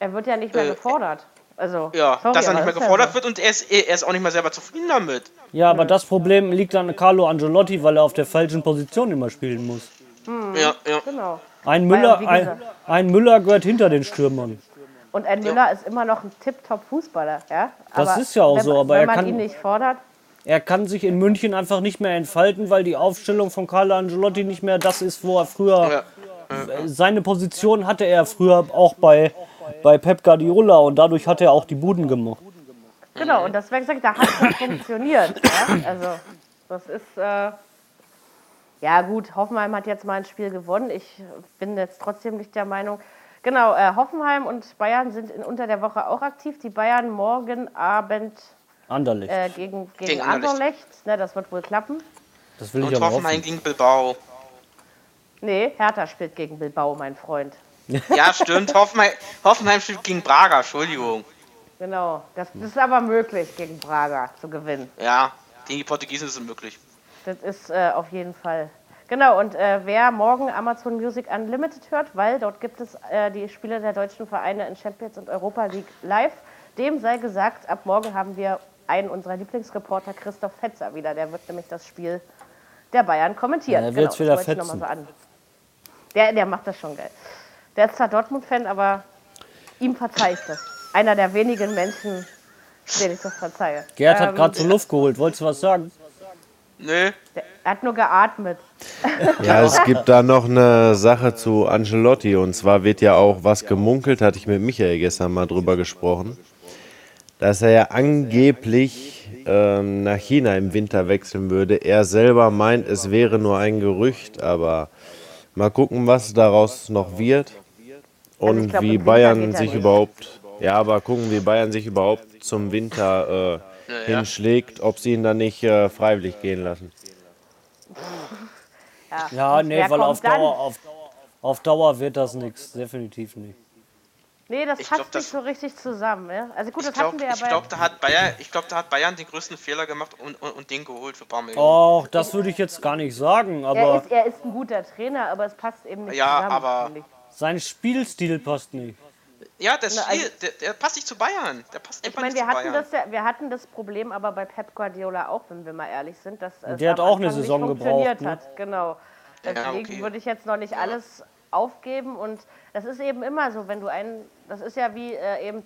er wird ja nicht mehr Äh, gefordert. Also, ja, sorry, dass er nicht mehr ja gefordert wird und er ist, er ist auch nicht mehr selber zufrieden damit. Ja, aber das Problem liegt an Carlo Angelotti, weil er auf der falschen Position immer spielen muss. Ja, ja. Genau. Ein Müller, ein, ein Müller gehört hinter den Stürmern. Und ein Müller ist immer noch ein Tip-Top-Fußballer. Ja? Das ist ja auch wenn, so, aber wenn er man kann- ihn nicht fordert. Er kann sich in München einfach nicht mehr entfalten, weil die Aufstellung von Carlo Angelotti nicht mehr das ist, wo er früher. Ja. Seine Position hatte er früher auch bei, bei Pep Guardiola und dadurch hat er auch die Buden gemacht. Genau, und deswegen sage ich, da hat es funktioniert. Ja? Also, das ist. Äh, ja, gut, Hoffenheim hat jetzt mal ein Spiel gewonnen. Ich bin jetzt trotzdem nicht der Meinung. Genau, äh, Hoffenheim und Bayern sind in, unter der Woche auch aktiv. Die Bayern morgen Abend Anderlecht. äh, gegen, gegen, Gegen Anderlecht. Anderlecht. Ne, das wird wohl klappen. das will ich Und aber Hoffenheim hoffen. gegen Bilbao. Nee, Hertha spielt gegen Bilbao, mein Freund. Ja, stimmt. Hoffenheim, Hoffenheim spielt gegen Braga, Entschuldigung. Genau, das, das ist aber möglich, gegen Braga zu gewinnen. Ja, gegen die Portugiesen ist es möglich. Das ist äh, auf jeden Fall. Genau, und äh, wer morgen Amazon Music Unlimited hört, weil dort gibt es äh, die Spiele der deutschen Vereine in Champions und Europa League live, dem sei gesagt, ab morgen haben wir einen unserer Lieblingsreporter, Christoph Fetzer, wieder. Der wird nämlich das Spiel der Bayern kommentieren. Ja, der wird's das wieder fetzen. so an. Der, der macht das schon geil. Der ist zwar Dortmund-Fan, aber ihm verzeih ich das. Einer der wenigen Menschen, denen ich das verzeihe. Gerd hat Ähm, gerade zur Luft geholt. Wolltest du was sagen? Der, er hat nur geatmet. Ja, es gibt da noch eine Sache zu Ancelotti und zwar wird ja auch was gemunkelt, hatte ich mit Michael gestern mal drüber gesprochen, dass er ja angeblich ähm, nach China im Winter wechseln würde. Er selber meint, es wäre nur ein Gerücht, aber mal gucken, was daraus noch wird Also und glaub, im wie Bayern er sich überhaupt, ja, aber gucken, wie Bayern sich überhaupt zum Winter äh, ja. hinschlägt, ob sie ihn dann nicht äh, freiwillig gehen lassen. Ja, Und nee, weil auf? Dauer, auf, auf Dauer wird das nichts. Definitiv nicht. Nee, das Ich passt glaub, das- nicht so richtig zusammen. Ja? Also gut, Ich das hatten glaube, wir ja ich bei. glaub, da hat Bayern, ich glaube, da hat Bayern den größten Fehler gemacht und, und, und den geholt für Millionen. Oh, das würde ich jetzt gar nicht sagen, er, aber ist, er ist ein guter Trainer, aber es passt eben nicht Ja, zusammen. aber- sein Spielstil passt nicht. Ja, der, ist Na, viel, also- der, der passt nicht zu Bayern. Der passt Ich einfach meine, nicht wir zu hatten, Bayern. das ja, wir hatten das Problem aber bei Pep Guardiola auch, wenn wir mal ehrlich sind. Dass Der hat auch eine Saison funktioniert gebraucht, ne? Hat. Genau. Deswegen okay. würde ich jetzt noch nicht alles aufgeben. Und das ist eben immer so, wenn du einen, das ist ja wie äh, eben,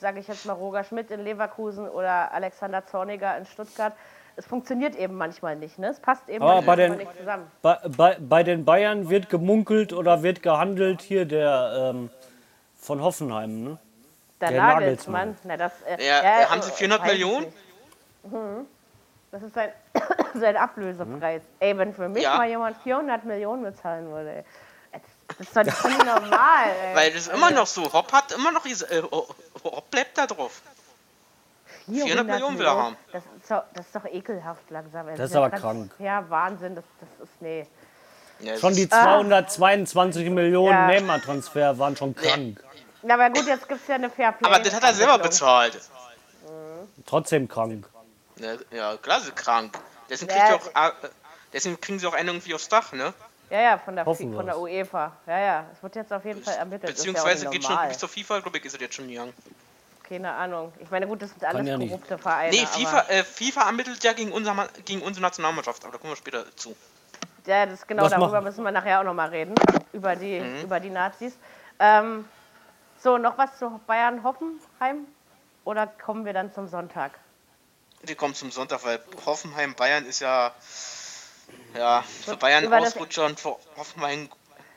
sage ich jetzt mal, Roger Schmidt in Leverkusen oder Alexander Zorniger in Stuttgart. Es funktioniert eben manchmal nicht, ne? Es passt eben Aber manchmal bei den- nicht zusammen. Bei, bei, bei den Bayern wird gemunkelt oder wird gehandelt hier der ähm, von Hoffenheim, ne? Der, der Nagelsmann, Nagelsmann. na, das, äh, Ja, haben sie äh, 400 weiß ich Millionen? Mhm. Das ist sein, sein Ablösepreis. Ey, wenn für mich Ja. mal jemand 400 Millionen bezahlen würde, ey. Das ist doch nicht normal, ey. Weil das ist immer noch so. Hopp hat immer noch diese. Äh, Hopp bleibt da drauf. 400 Millionen will er haben. Das ist, doch, das ist doch ekelhaft langsam. ey. Das ist Dieser aber krank. Ja, Wahnsinn. Das, das ist, nee. Ja, Schon die das ist- 222 Millionen Ja. Neymar-Transfer waren schon krank. Na, aber gut, jetzt gibt es ja eine Fairplay. Aber das hat er selber bezahlt. Trotzdem krank. Ne, Ja, klar, sie krank. Deswegen, Ja. kriegt auch, äh, deswegen kriegen sie auch einen irgendwie aufs Dach, ne? Ja, ja, von der, Hoffen von der UEFA. Ja, ja. Es wird jetzt auf jeden Fall ermittelt. Ist Beziehungsweise ja geht schon bis zur FIFA, glaube ich, ist es jetzt schon gegangen. Keine Ahnung. Ich meine, gut, das sind alles ja nicht. korrupte Vereine. Nee, aber- FIFA, äh, FIFA ermittelt ja gegen, unser, gegen unsere Nationalmannschaft, aber da kommen wir später zu. Ja, das genau Was darüber machen- müssen wir nachher auch nochmal reden. Über die, Mhm. über die Nazis. Ähm, so, noch was zu Bayern Hoffenheim? Oder kommen wir dann zum Sonntag? Die kommen zum Sonntag, weil Hoffenheim Bayern ist ja. Ja, für Bayern Ausrutscher und für Hoffenheim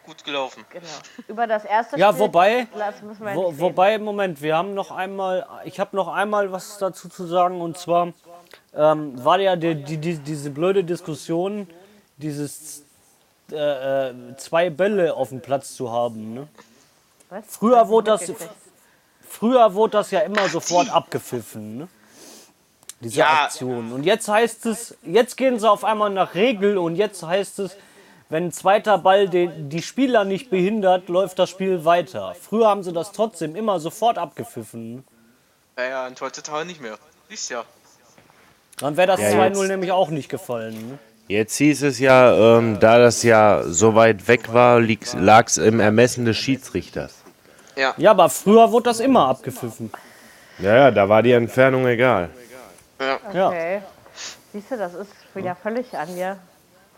gut gelaufen. Genau. Über das erste Ja, Spiel. wobei- wir Wo, wobei, Moment, wir haben noch einmal, ich habe noch einmal was dazu zu sagen und zwar ähm, war ja die, die, die, diese blöde Diskussion, dieses äh, äh, zwei Bälle auf dem Platz zu haben. Ne? Was? Früher ich wurde das, früher wurde das ja immer sofort abgepfiffen. Ne? Diese Ja. Aktion. Und jetzt heißt es, jetzt gehen sie auf einmal nach Regel und jetzt heißt es, wenn ein zweiter Ball die, die Spieler nicht behindert, läuft das Spiel weiter. Früher haben sie das trotzdem immer sofort abgepfiffen. Ne? Ja, ja, und heutzutage nicht mehr. Siehst ja. Dann wäre das Ja, 2-0 jetzt- nämlich auch nicht gefallen. Ne? Jetzt hieß es ja, ähm, da das ja so weit weg war, lag es im Ermessen des Schiedsrichters. Ja, aber früher wurde das immer abgepfiffen. Ja, ja, da war die Entfernung egal. Ja. Okay. Siehst du, das ist wieder völlig an mir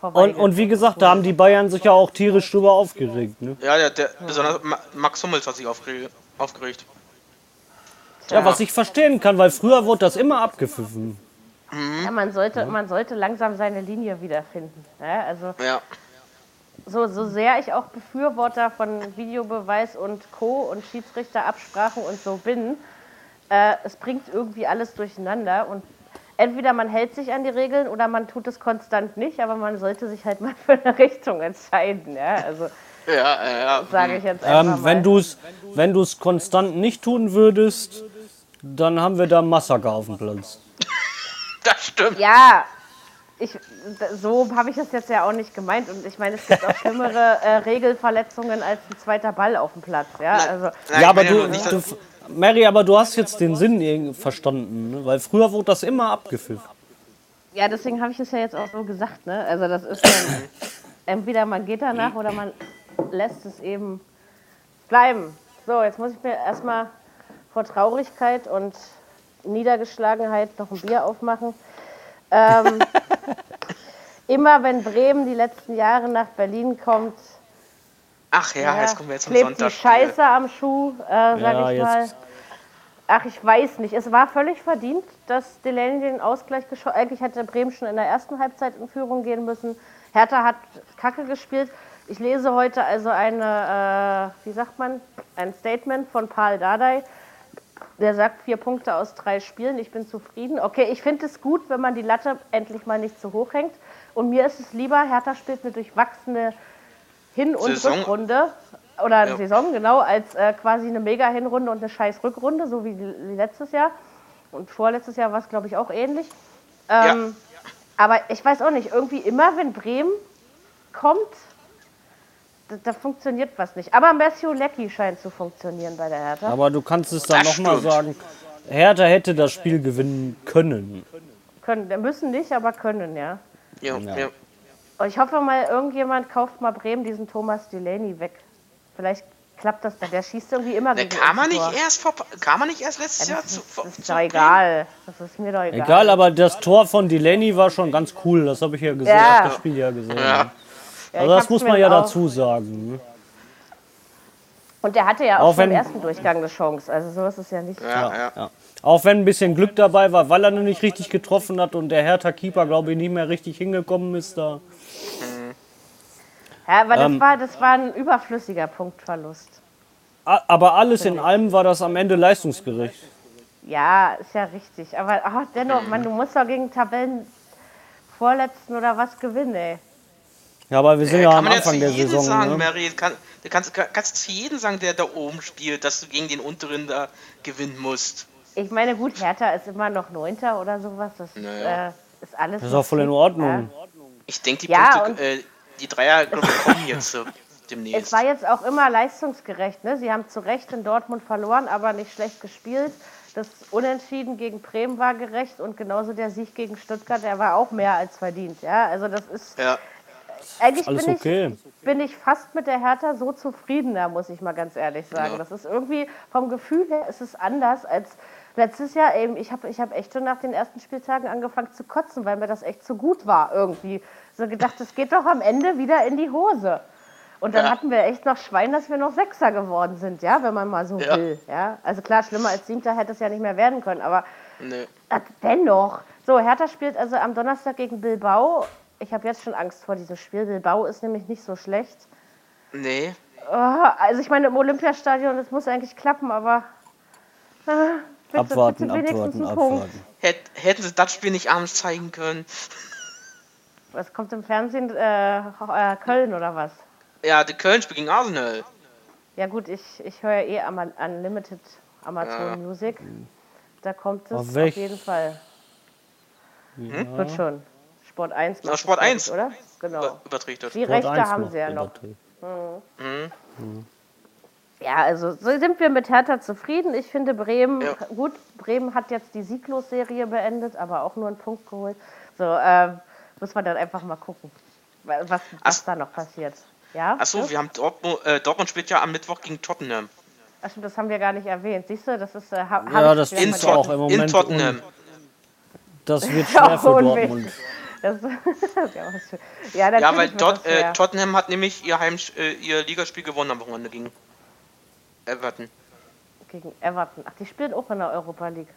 Und, vorbei. und wie gesagt, da haben die Bayern sich ja auch tierisch drüber aufgeregt. Ne? Ja, der, der, besonders Ma Max Hummels hat sich aufgere aufgeregt. Ja, was ich verstehen kann, weil früher wurde das immer abgepfiffen. ja, man, sollte, man sollte langsam seine Linie wiederfinden. Ja, also Ja. So, so sehr ich auch Befürworter von Videobeweis und Co. und Schiedsrichterabsprachen und so bin, äh, es bringt irgendwie alles durcheinander und entweder man hält sich an die Regeln oder man tut es konstant nicht, aber man sollte sich halt mal für eine Richtung entscheiden. Ja? Also Ja, ja, sage ich jetzt einfach Ähm, wenn du es wenn du's konstant nicht tun würdest, dann haben wir da Massaker auf dem Platz. Das stimmt. Ja, ich, so habe ich es jetzt ja auch nicht gemeint. Und ich meine, es gibt auch schlimmere äh, Regelverletzungen als ein zweiter Ball auf dem Platz. Ja, also, Nein, ja, aber du, du, Mary, aber du hast jetzt den Sinn irgendwie verstanden, ne? weil früher wurde das immer abgepfiffen. ja, deswegen habe ich es ja jetzt auch so gesagt. Ne? Also das ist dann, entweder man geht danach oder man lässt es eben bleiben. So, jetzt muss ich mir erstmal vor Traurigkeit und Niedergeschlagenheit noch ein Bier aufmachen. Ähm, immer wenn Bremen die letzten Jahre nach Berlin kommt, Ach ja, jetzt kommen wir jetzt zum klebt Sonntag. die Scheiße am Schuh, äh, sag Ja, ich jetzt- mal. Ach, ich weiß nicht. Es war völlig verdient, dass Delaney den Ausgleich geschossen Eigentlich hätte Bremen schon in der ersten Halbzeit in Führung gehen müssen. Hertha hat Kacke gespielt. Ich lese heute also eine, äh, wie sagt man, ein Statement von Paul Dardai. Der sagt vier Punkte aus drei Spielen. Ich bin zufrieden. Okay, ich finde es gut, wenn man die Latte endlich mal nicht zu hoch hängt. Und mir ist es lieber, Hertha spielt eine durchwachsene Hin- und Saison. Rückrunde. Oder Ja. Saison, genau, als äh, quasi eine Mega-Hinrunde und eine scheiß Rückrunde, so wie, letztes Jahr. Und vorletztes Jahr war es, glaube ich, auch ähnlich. Ähm, Aber ich weiß auch nicht, irgendwie immer, wenn Bremen kommt, da, da, funktioniert was nicht. Aber Matthew Lecky scheint zu funktionieren bei der Hertha. Aber du kannst es dann nochmal sagen, Hertha hätte das Spiel gewinnen können. Können, müssen nicht, aber können, ja. Ja, ja. ja. Ich hoffe mal, irgendjemand kauft mal Bremen diesen Thomas Delaney weg. Vielleicht klappt das dann. Der schießt irgendwie immer gegen kam er nicht erst vor, Kam er nicht erst letztes ja, Jahr zu Das ist doch egal. Das ist mir doch egal. Egal, aber das Tor von Delaney war schon ganz cool. Das habe ich ja gesehen. Ja. das Spiel ja gesehen. Ja. Ja, also das muss man ja dazu sagen. Ne? Und der hatte ja auch, auch schon im ersten Durchgang eine Chance. Also so ist es ja nicht. Ja, ja. ja. Auch wenn ein bisschen Glück dabei war, weil er noch nicht richtig getroffen hat und der Hertha-Keeper, glaube ich, nicht mehr richtig hingekommen ist da. Ja, aber ähm, das, war, das war ein überflüssiger Punktverlust. Aber alles in allem war das am Ende leistungsgerecht. Ja, ist ja richtig. Aber ach, dennoch, man, du musst doch gegen Tabellen Vorletzten oder was gewinnen, ey. Ja, aber wir sind äh, ja am Anfang der Saison. Sagen, ne? Mary, kann, du kannst, kannst zu jedem sagen, der da oben spielt, dass du gegen den unteren da gewinnen musst. Ich meine, gut, Hertha ist immer noch Neunter oder sowas. Das naja. äh, ist alles. Das ist auch voll in Ordnung. Ja. Ich denke, die ja, Punkte, äh, die Dreier kommen jetzt demnächst. Es war jetzt auch immer leistungsgerecht. Ne? Sie haben zu Recht in Dortmund verloren, aber nicht schlecht gespielt. Das Unentschieden gegen Bremen war gerecht und genauso der Sieg gegen Stuttgart, der war auch mehr als verdient. Ja, also das ist. Ja. Eigentlich Alles bin, okay. ich, bin ich fast mit der Hertha so zufriedener, muss ich mal ganz ehrlich sagen. Ja. Das ist irgendwie, vom Gefühl her ist es anders als letztes Jahr eben. Ich habe ich hab echt schon nach den ersten Spieltagen angefangen zu kotzen, weil mir das echt zu gut war irgendwie. So gedacht, das geht doch am Ende wieder in die Hose. Und dann ja. hatten wir echt noch Schwein, dass wir noch Sechser geworden sind, ja, wenn man mal so ja. will. Ja? Also klar, schlimmer als Siebter hätte es ja nicht mehr werden können, aber nee. dennoch. So, Hertha spielt also am Donnerstag gegen Bilbao ich habe jetzt schon Angst vor diesem Spiel. Bilbao ist nämlich nicht so schlecht. Nee. Oh, also ich meine, im Olympiastadion, das muss eigentlich klappen, aber äh, bitte, abwarten, bitte abwarten, abwarten. Hätten sie das Spiel nicht abends zeigen können. Was kommt im Fernsehen? Äh, äh, Köln oder was? Ja, die Köln spielt gegen Arsenal. Ja gut, ich, ich höre eh Unlimited Amazon ja. Music. Da kommt es auf, auf jeden Fall. Ja. Wird schon. Sport 1 Na, Sport 1, oder? Genau. Überträgt das. Die Sport Rechte haben sie ja noch. Mhm. Mhm. Ja, also so sind wir mit Hertha zufrieden. Ich finde Bremen, ja. gut, Bremen hat jetzt die Sieglos-Serie beendet, aber auch nur einen Punkt geholt. So, äh, muss man dann einfach mal gucken, was, was da noch passiert. Ja? Achso, wir haben Dortmund, äh, Dortmund spielt ja am Mittwoch gegen Tottenham. Achso, das haben wir gar nicht erwähnt. Siehst du, das ist. Äh, ja, das ist auch im Moment. In Tottenham. Das wird schwer für Dortmund. Das, ja, ja, weil dort, äh, Tottenham hat nämlich ihr, Heim, äh, ihr Ligaspiel gewonnen am Wochenende gegen Everton. Gegen Everton. Ach, die spielen auch in der Europa League.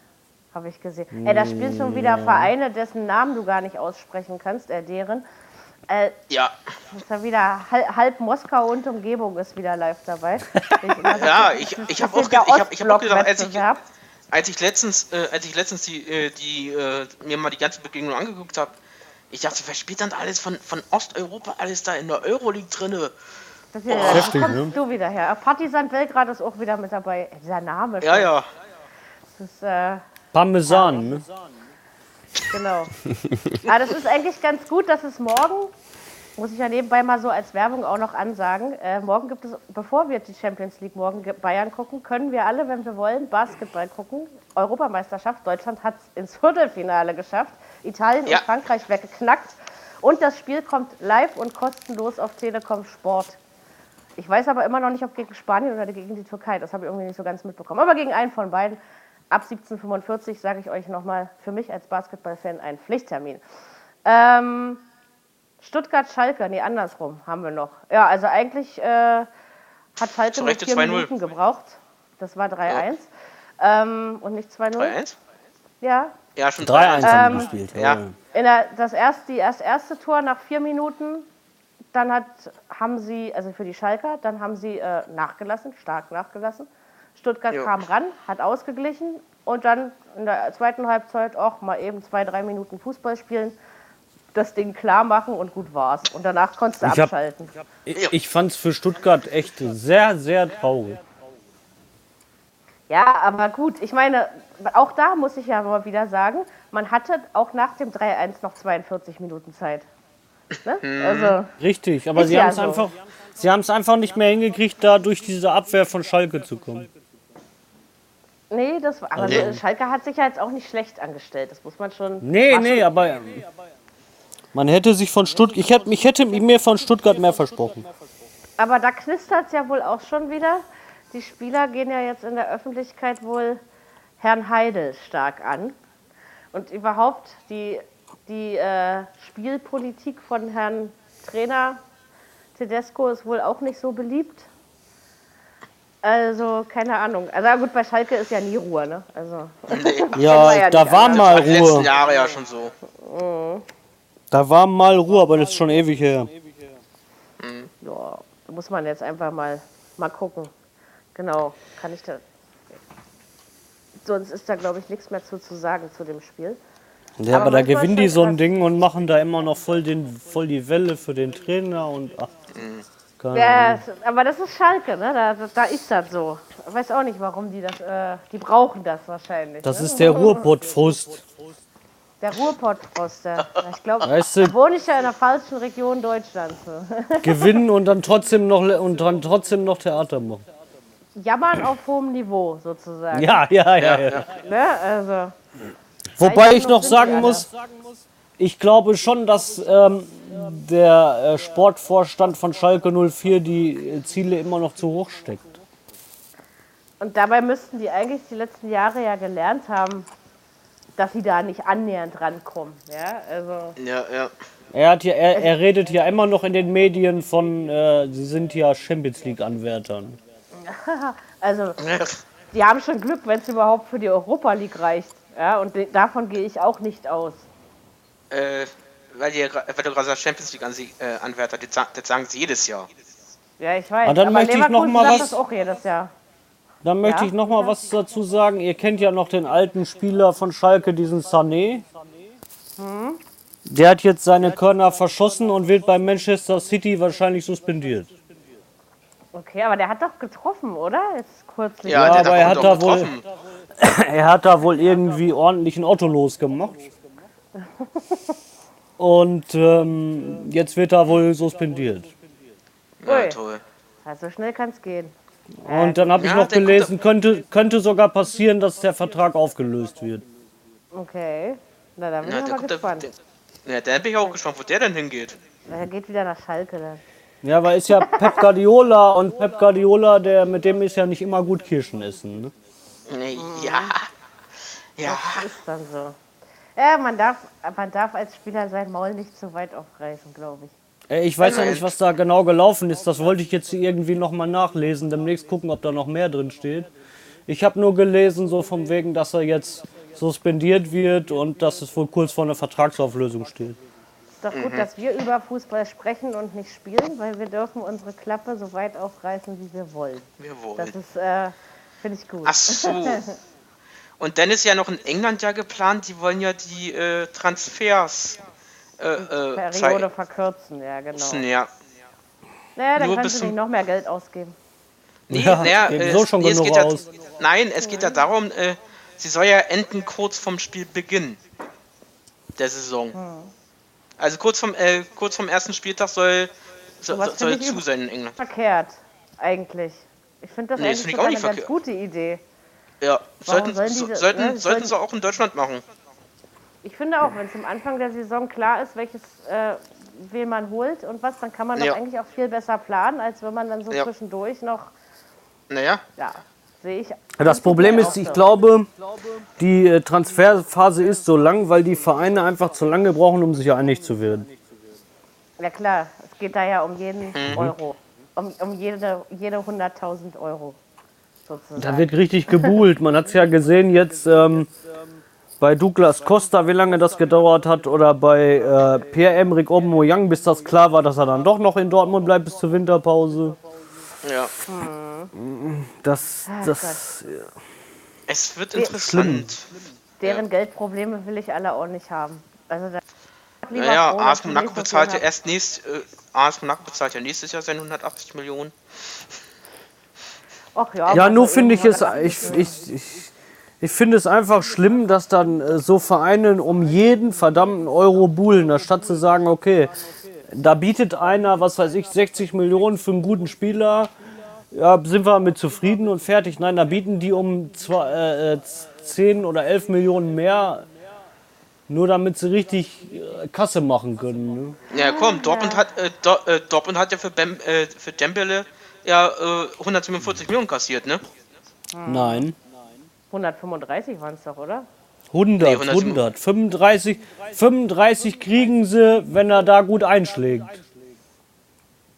Habe ich gesehen. Mm, Ey, da spielen schon wieder Vereine, dessen Namen du gar nicht aussprechen kannst, äh, deren. Äh, ja. Ist ja wieder halb, halb, Moskau und Umgebung ist wieder live dabei. Ich ja, ich, ich habe auch, ge ich hab, ich hab auch gedacht, als ich, als ich letztens, äh, als ich letztens die, äh, die äh, mir mal die ganze Begegnung angeguckt habe, ich dachte, wer spielt dann alles von, von Osteuropa alles da in der Euroleague drinne? Das ist ja, oh. Heftig, kommst ne? du wieder her. Partisan Belgrad ist auch wieder mit dabei. Dieser Name. Ja, ja. Das ist, äh, Parmesan, ne? Genau. Aber das ist eigentlich ganz gut, dass es morgen, muss ich ja nebenbei mal so als Werbung auch noch ansagen, äh, morgen gibt es, bevor wir die Champions League morgen Bayern gucken, können wir alle, wenn wir wollen, Basketball gucken. Europameisterschaft. Deutschland hat es ins Viertelfinale geschafft. Italien ja. und Frankreich weggeknackt. Und das Spiel kommt live und kostenlos auf Telekom Sport. Ich weiß aber immer noch nicht, ob gegen Spanien oder gegen die Türkei. Das habe ich irgendwie nicht so ganz mitbekommen. Aber gegen einen von beiden. Ab 1745 sage ich euch nochmal für mich als Basketballfan ein Pflichttermin. Ähm, Stuttgart-Schalke, nee, andersrum haben wir noch. Ja, also eigentlich äh, hat Schalke nur vier Minuten gebraucht. Das war 3-1. Ja. Ähm, und nicht 2-0. 3-1? Ja, ja, schon 3-1 haben ähm, gespielt. Ja. In der, das, erste, das erste Tor nach vier Minuten, dann hat, haben sie, also für die Schalker, dann haben sie äh, nachgelassen, stark nachgelassen. Stuttgart jo. kam ran, hat ausgeglichen und dann in der zweiten Halbzeit auch mal eben zwei, drei Minuten Fußball spielen, das Ding klar machen und gut war's. Und danach konntest du ich abschalten. Hab, ich ich fand es für Stuttgart echt sehr, sehr traurig. Ja, aber gut, ich meine, auch da muss ich ja mal wieder sagen, man hatte auch nach dem 3-1 noch 42 Minuten Zeit. Ne? Mhm. Also, Richtig, aber sie ja haben es so. einfach, sie haben es einfach nicht mehr hingekriegt, da durch diese Abwehr von Schalke zu kommen. Nee, das war, aber also, Schalke hat sich ja jetzt auch nicht schlecht angestellt. Das muss man schon. Nee, nee, schon aber man hätte sich von Stuttgart, ich hätte, ich hätte mir von Stuttgart mehr versprochen. Aber da knistert es ja wohl auch schon wieder. Die Spieler gehen ja jetzt in der Öffentlichkeit wohl Herrn Heidel stark an. Und überhaupt die, die äh, Spielpolitik von Herrn Trainer Tedesco ist wohl auch nicht so beliebt. Also, keine Ahnung. Also, gut, bei Schalke ist ja nie Ruhe, ne? Also, nee. ja, ja, da war mal Ruhe. Das war die letzten Jahre ja schon so. Mhm. Da war mal Ruhe, aber das ist schon ewig her. Mhm. Ja, da muss man jetzt einfach mal, mal gucken. Genau, kann ich da. Sonst ist da, glaube ich, nichts mehr zu, zu sagen zu dem Spiel. Ja, aber, aber da gewinnen die so ein Ding und machen da immer noch voll, den, voll die Welle für den Trainer und ach. Ja, aber das ist Schalke, ne? Da, da ist das so. Ich weiß auch nicht, warum die das, äh, die brauchen das wahrscheinlich. Das ne? ist der Ruhrpottfrust. Der Ruhrpottfrost, ja. Ich glaube, weißt du, wohne ich ja in der falschen Region Deutschlands. Gewinnen und dann trotzdem noch und dann trotzdem noch Theater machen. Jammern auf hohem Niveau sozusagen. Ja, ja, ja, ja. ja. Ne? Also, Wobei ich noch sagen muss, ich glaube schon, dass ähm, der äh, Sportvorstand von Schalke 04 die äh, Ziele immer noch zu hoch steckt. Und dabei müssten die eigentlich die letzten Jahre ja gelernt haben, dass sie da nicht annähernd rankommen. Ja, also. Ja, ja. Er, hat ja, er, er redet ja immer noch in den Medien von, äh, sie sind ja Champions League-Anwärtern. also, die haben schon Glück, wenn es überhaupt für die Europa League reicht. Ja, und davon gehe ich auch nicht aus. Äh, weil, die, weil du gerade sagst, Champions League-Anwärter, äh, das sagen sie jedes Jahr. Ja, ich weiß. Aber dann aber möchte ich noch mal was. Das auch jedes Jahr. Dann möchte ja? ich noch mal was dazu sagen. Ihr kennt ja noch den alten Spieler von Schalke, diesen Sané. Hm? Der hat jetzt seine Körner verschossen und wird bei Manchester City wahrscheinlich suspendiert. Okay, aber der hat doch getroffen, oder? Jetzt kurz. Ja, ja aber er hat da wohl, er hat da wohl irgendwie ordentlich ein Otto losgemacht. Und ähm, jetzt wird er wohl suspendiert. Ja, toll. Also schnell kann es gehen. Und dann habe ich ja, noch gelesen, könnte, könnte sogar passieren, dass der Vertrag aufgelöst wird. Okay. Na, da bin ich ja, gespannt. ja, da bin ich auch gespannt, wo der denn hingeht. Er geht wieder nach Schalke dann. Ja, weil ist ja Pep Guardiola und Pep Guardiola, der mit dem ist ja nicht immer gut Kirschen essen. Ne? Ja. Ja. Das ist dann so. Ja, man darf, man darf als Spieler sein Maul nicht zu weit aufreißen, glaube ich. Ich weiß ja nicht, was da genau gelaufen ist. Das wollte ich jetzt irgendwie nochmal nachlesen. Demnächst gucken, ob da noch mehr drin steht. Ich habe nur gelesen, so vom wegen, dass er jetzt suspendiert wird und dass es wohl kurz vor einer Vertragsauflösung steht. Ist doch gut, mhm. dass wir über Fußball sprechen und nicht spielen, weil wir dürfen unsere Klappe so weit aufreißen, wie wir wollen. Wir wollen. Das ist, äh, finde ich gut. Ach so. Und dann ist ja noch in England ja geplant, die wollen ja die äh, Transfers äh, äh, Periode verkürzen, ja, genau. Ja. Naja, dann Nur kannst du nicht noch mehr Geld ausgeben. Nee, ja, naja, äh, so schon nee, es geht ja, nein, es geht ja darum, äh, sie soll ja enden kurz vom Spielbeginn der Saison. Hm. Also kurz vom, äh, kurz vom ersten Spieltag soll, so, soll zu sein in England. Verkehrt, eigentlich. Ich finde das nee, eigentlich das eine ganz gute Idee. Ja, sollten, diese, sollten, ne, sollten sie auch in Deutschland machen. Ich finde auch, wenn es am Anfang der Saison klar ist, welches äh, wen man holt und was, dann kann man ja. doch eigentlich auch viel besser planen, als wenn man dann so ja. zwischendurch noch. Naja. Ja, sehe ich. Das Problem ist, ich glaube, die äh, Transferphase ist so lang, weil die Vereine einfach zu lange brauchen, um sich einig zu werden. Ja klar, es geht da ja um jeden mhm. Euro, um, um jede, jede 100.000 Euro. Sozusagen. Da wird richtig gebuhlt. Man hat es ja gesehen jetzt. Ähm, bei Douglas Costa, wie lange das gedauert hat, oder bei äh, Pierre-Emerick Aubameyang, bis das klar war, dass er dann doch noch in Dortmund bleibt bis zur Winterpause. Ja. Das, das. Es wird interessant. Deren ja. Geldprobleme will ich alle auch nicht haben. Also da naja, AS Monaco bezahlt ja erst nächst, äh, AS Monaco bezahlt ja nächstes Jahr seine 180 Millionen. Ach ja, ja nur finde ich es, ich, ich, ich, ich finde es einfach schlimm, dass dann äh, so Vereine um jeden verdammten Euro buhlen, statt zu sagen, okay, da bietet einer, was weiß ich, 60 Millionen für einen guten Spieler. Ja, sind wir mit zufrieden und fertig. Nein, da bieten die um zwei, äh, 10 oder 11 Millionen mehr, nur damit sie richtig äh, Kasse machen können. Ne? Ja, komm, Dortmund hat, äh, Do, äh, Dortmund hat ja für, Bem, äh, für Dembele ja 147 Millionen kassiert, ne? Nein. 135 waren es doch, oder? 100, nee, 100, 35, 35 kriegen sie, wenn er da gut einschlägt.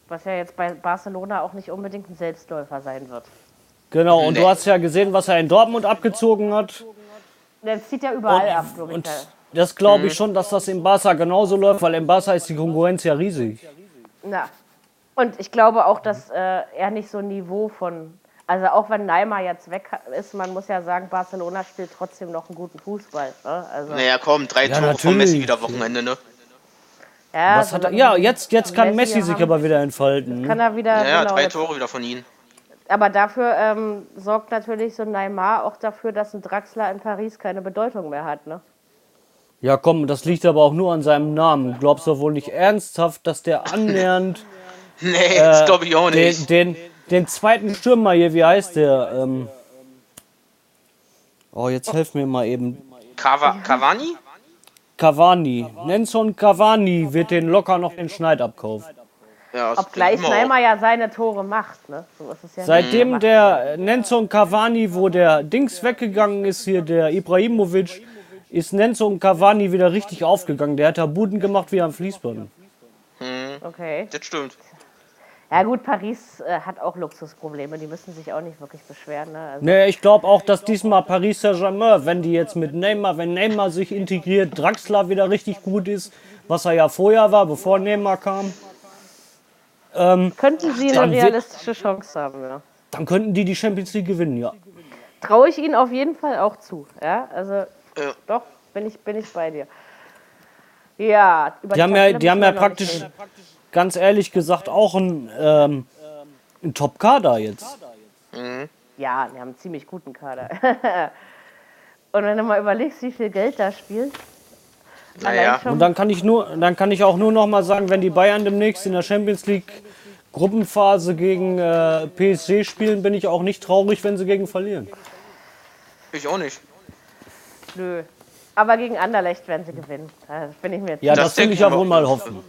Was ja jetzt bei Barcelona auch nicht unbedingt ein Selbstläufer sein wird. Genau, und nee. du hast ja gesehen, was er in Dortmund abgezogen hat. Der zieht ja überall und, ab, glaube ich. Und das glaube ich mhm. schon, dass das im Barca genauso läuft, weil im Barca ist die Konkurrenz ja riesig. Na. Und ich glaube auch, dass äh, er nicht so ein Niveau von also auch wenn Neymar jetzt weg ist, man muss ja sagen, Barcelona spielt trotzdem noch einen guten Fußball. Ne? Also naja, komm, drei ja, Tore von Messi wieder Wochenende, ne? Ja, Was hat er, ja jetzt, jetzt kann Messi, Messi sich aber wieder entfalten. Kann er wieder. Ja, genau, drei Tore wieder von ihm. Aber dafür ähm, sorgt natürlich so Neymar auch dafür, dass ein Draxler in Paris keine Bedeutung mehr hat, ne? Ja, komm, das liegt aber auch nur an seinem Namen. Glaubst du wohl nicht ernsthaft, dass der annähernd. nee, äh, das glaube ich auch nicht. Den, den, den zweiten Stürmer hier, wie heißt der? Ähm oh, jetzt helf mir mal eben. Cava Cavani? Cavani. Nelson Cavani wird den locker noch den Schneid abkaufen. Ja, Obgleich Neymar ja seine Tore macht. Ne? So ja Seitdem der Nelson Cavani, wo der Dings weggegangen ist, hier der Ibrahimovic, ist Nelson Cavani wieder richtig aufgegangen. Der hat da Buden gemacht wie am Fließband. Hm. Okay. Das stimmt. Ja gut, Paris äh, hat auch Luxusprobleme, die müssen sich auch nicht wirklich beschweren. Ne? Also nee, ich glaube auch, dass diesmal Paris Saint-Germain, wenn die jetzt mit Neymar, wenn Neymar sich integriert, Draxler wieder richtig gut ist, was er ja vorher war, bevor Neymar kam. Ähm, könnten sie eine realistische Chance haben, ja. Dann könnten die die Champions League gewinnen, ja. Traue ich ihnen auf jeden Fall auch zu, ja. Also ja. doch, bin ich, bin ich bei dir. Ja, über die, die haben ja, die haben ja praktisch ganz ehrlich gesagt auch ein, ähm, ein Top-Kader jetzt. Mhm. Ja, wir haben einen ziemlich guten Kader. Und wenn du mal überlegst, wie viel Geld da spielt. Naja. Und dann kann ich nur, dann kann ich auch nur noch mal sagen, wenn die Bayern demnächst in der Champions League Gruppenphase gegen äh, PSG spielen, bin ich auch nicht traurig, wenn sie gegen verlieren. Ich auch nicht. Nö. Aber gegen Anderlecht werden sie gewinnen. Da bin ich mir Ja, das, das will ich ja wohl mal hoffen.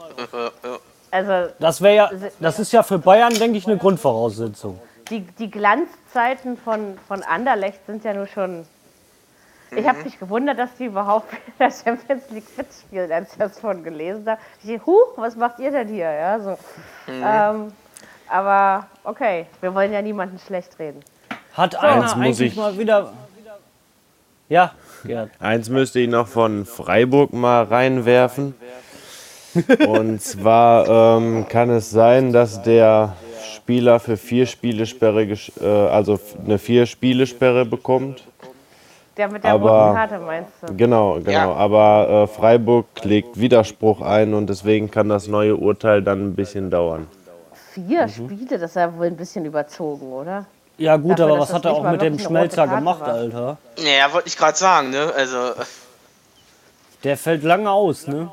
Also, das, ja, das ist ja für Bayern, denke ich, eine Grundvoraussetzung. Die, die Glanzzeiten von, von Anderlecht sind ja nur schon. Ich habe mhm. mich gewundert, dass die überhaupt in der Champions League fit spielen, als ich das von gelesen habe. Ich dachte, huch, was macht ihr denn hier? Ja, so. Mhm. Ähm, aber okay, wir wollen ja niemanden schlecht reden. Hat so, einer eigentlich mal wieder. Ja, Gerd. Eins müsste ich noch von Freiburg mal reinwerfen. Und zwar ähm, kann es sein, dass der Spieler für vier Spiele Sperre, äh, also eine vier Spiele Sperre bekommt. Der mit der aber, roten Karte meinst du? Genau, genau. Ja. Aber äh, Freiburg legt Widerspruch ein und deswegen kann das neue Urteil dann ein bisschen dauern. Vier mhm. Spiele, das ist ja wohl ein bisschen überzogen, oder? Ja gut, Dafür, aber was hat er auch mit dem Schmelzer gemacht, war. Alter? Ja, wollte ich gerade sagen, ne? Also. Der fällt lange aus, ne?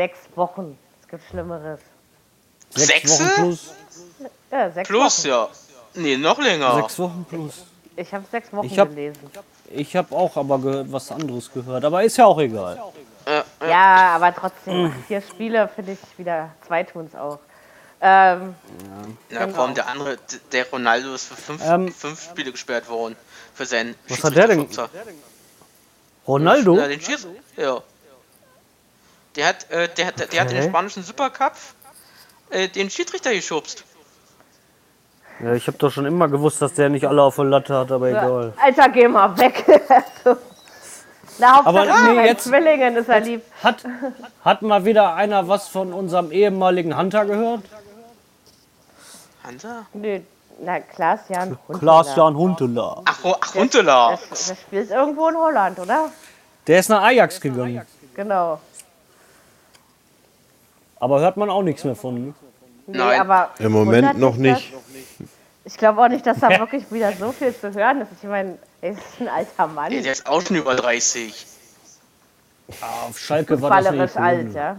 Sechs Wochen. Es gibt Schlimmeres. Sechs, Wochen plus? Ja, sechs plus, Wochen. ja. Nee, noch länger. Sechs Wochen plus. Ich habe sechs Wochen ich hab, gelesen. Ich habe auch aber was anderes gehört, aber ist ja auch egal. Ja, aber trotzdem, vier Spiele finde ich wieder, zwei tun es auch. Ähm, ja, genau. komm, der andere, der Ronaldo ist für fünf, ähm, fünf Spiele gesperrt worden. Für seinen Was hat der denn? Ronaldo? Ja, den Schieß ja. Der hat, äh, der, hat, der, okay. hat den spanischen Supercup äh, den Schiedsrichter geschubst. Ja, ich habe doch schon immer gewusst, dass der nicht alle auf der Latte hat, aber ja. egal. Alter, geh mal weg. Na, aber nee, jetzt, Zwillingen ist er lieb. Hat, hat mal wieder einer was von unserem ehemaligen Hunter gehört? Hunter? Nö, na, Klaas-Jan Huntelaar. Klaas-Jan Huntelaar. Ach, ach Huntelaar. Der, der, spielt irgendwo in Holland, oder? Der ist nach Ajax gegangen. Genau. Aber hört man auch nichts mehr von. Ne? Nee, Nein. aber im Moment noch nicht. Das, ich glaube auch nicht, dass da wirklich wieder so viel zu hören ist. Ich meine, er ist ein alter Mann. der ist auch schon über 30. Ah, auf Schalke war das nicht alt, ja.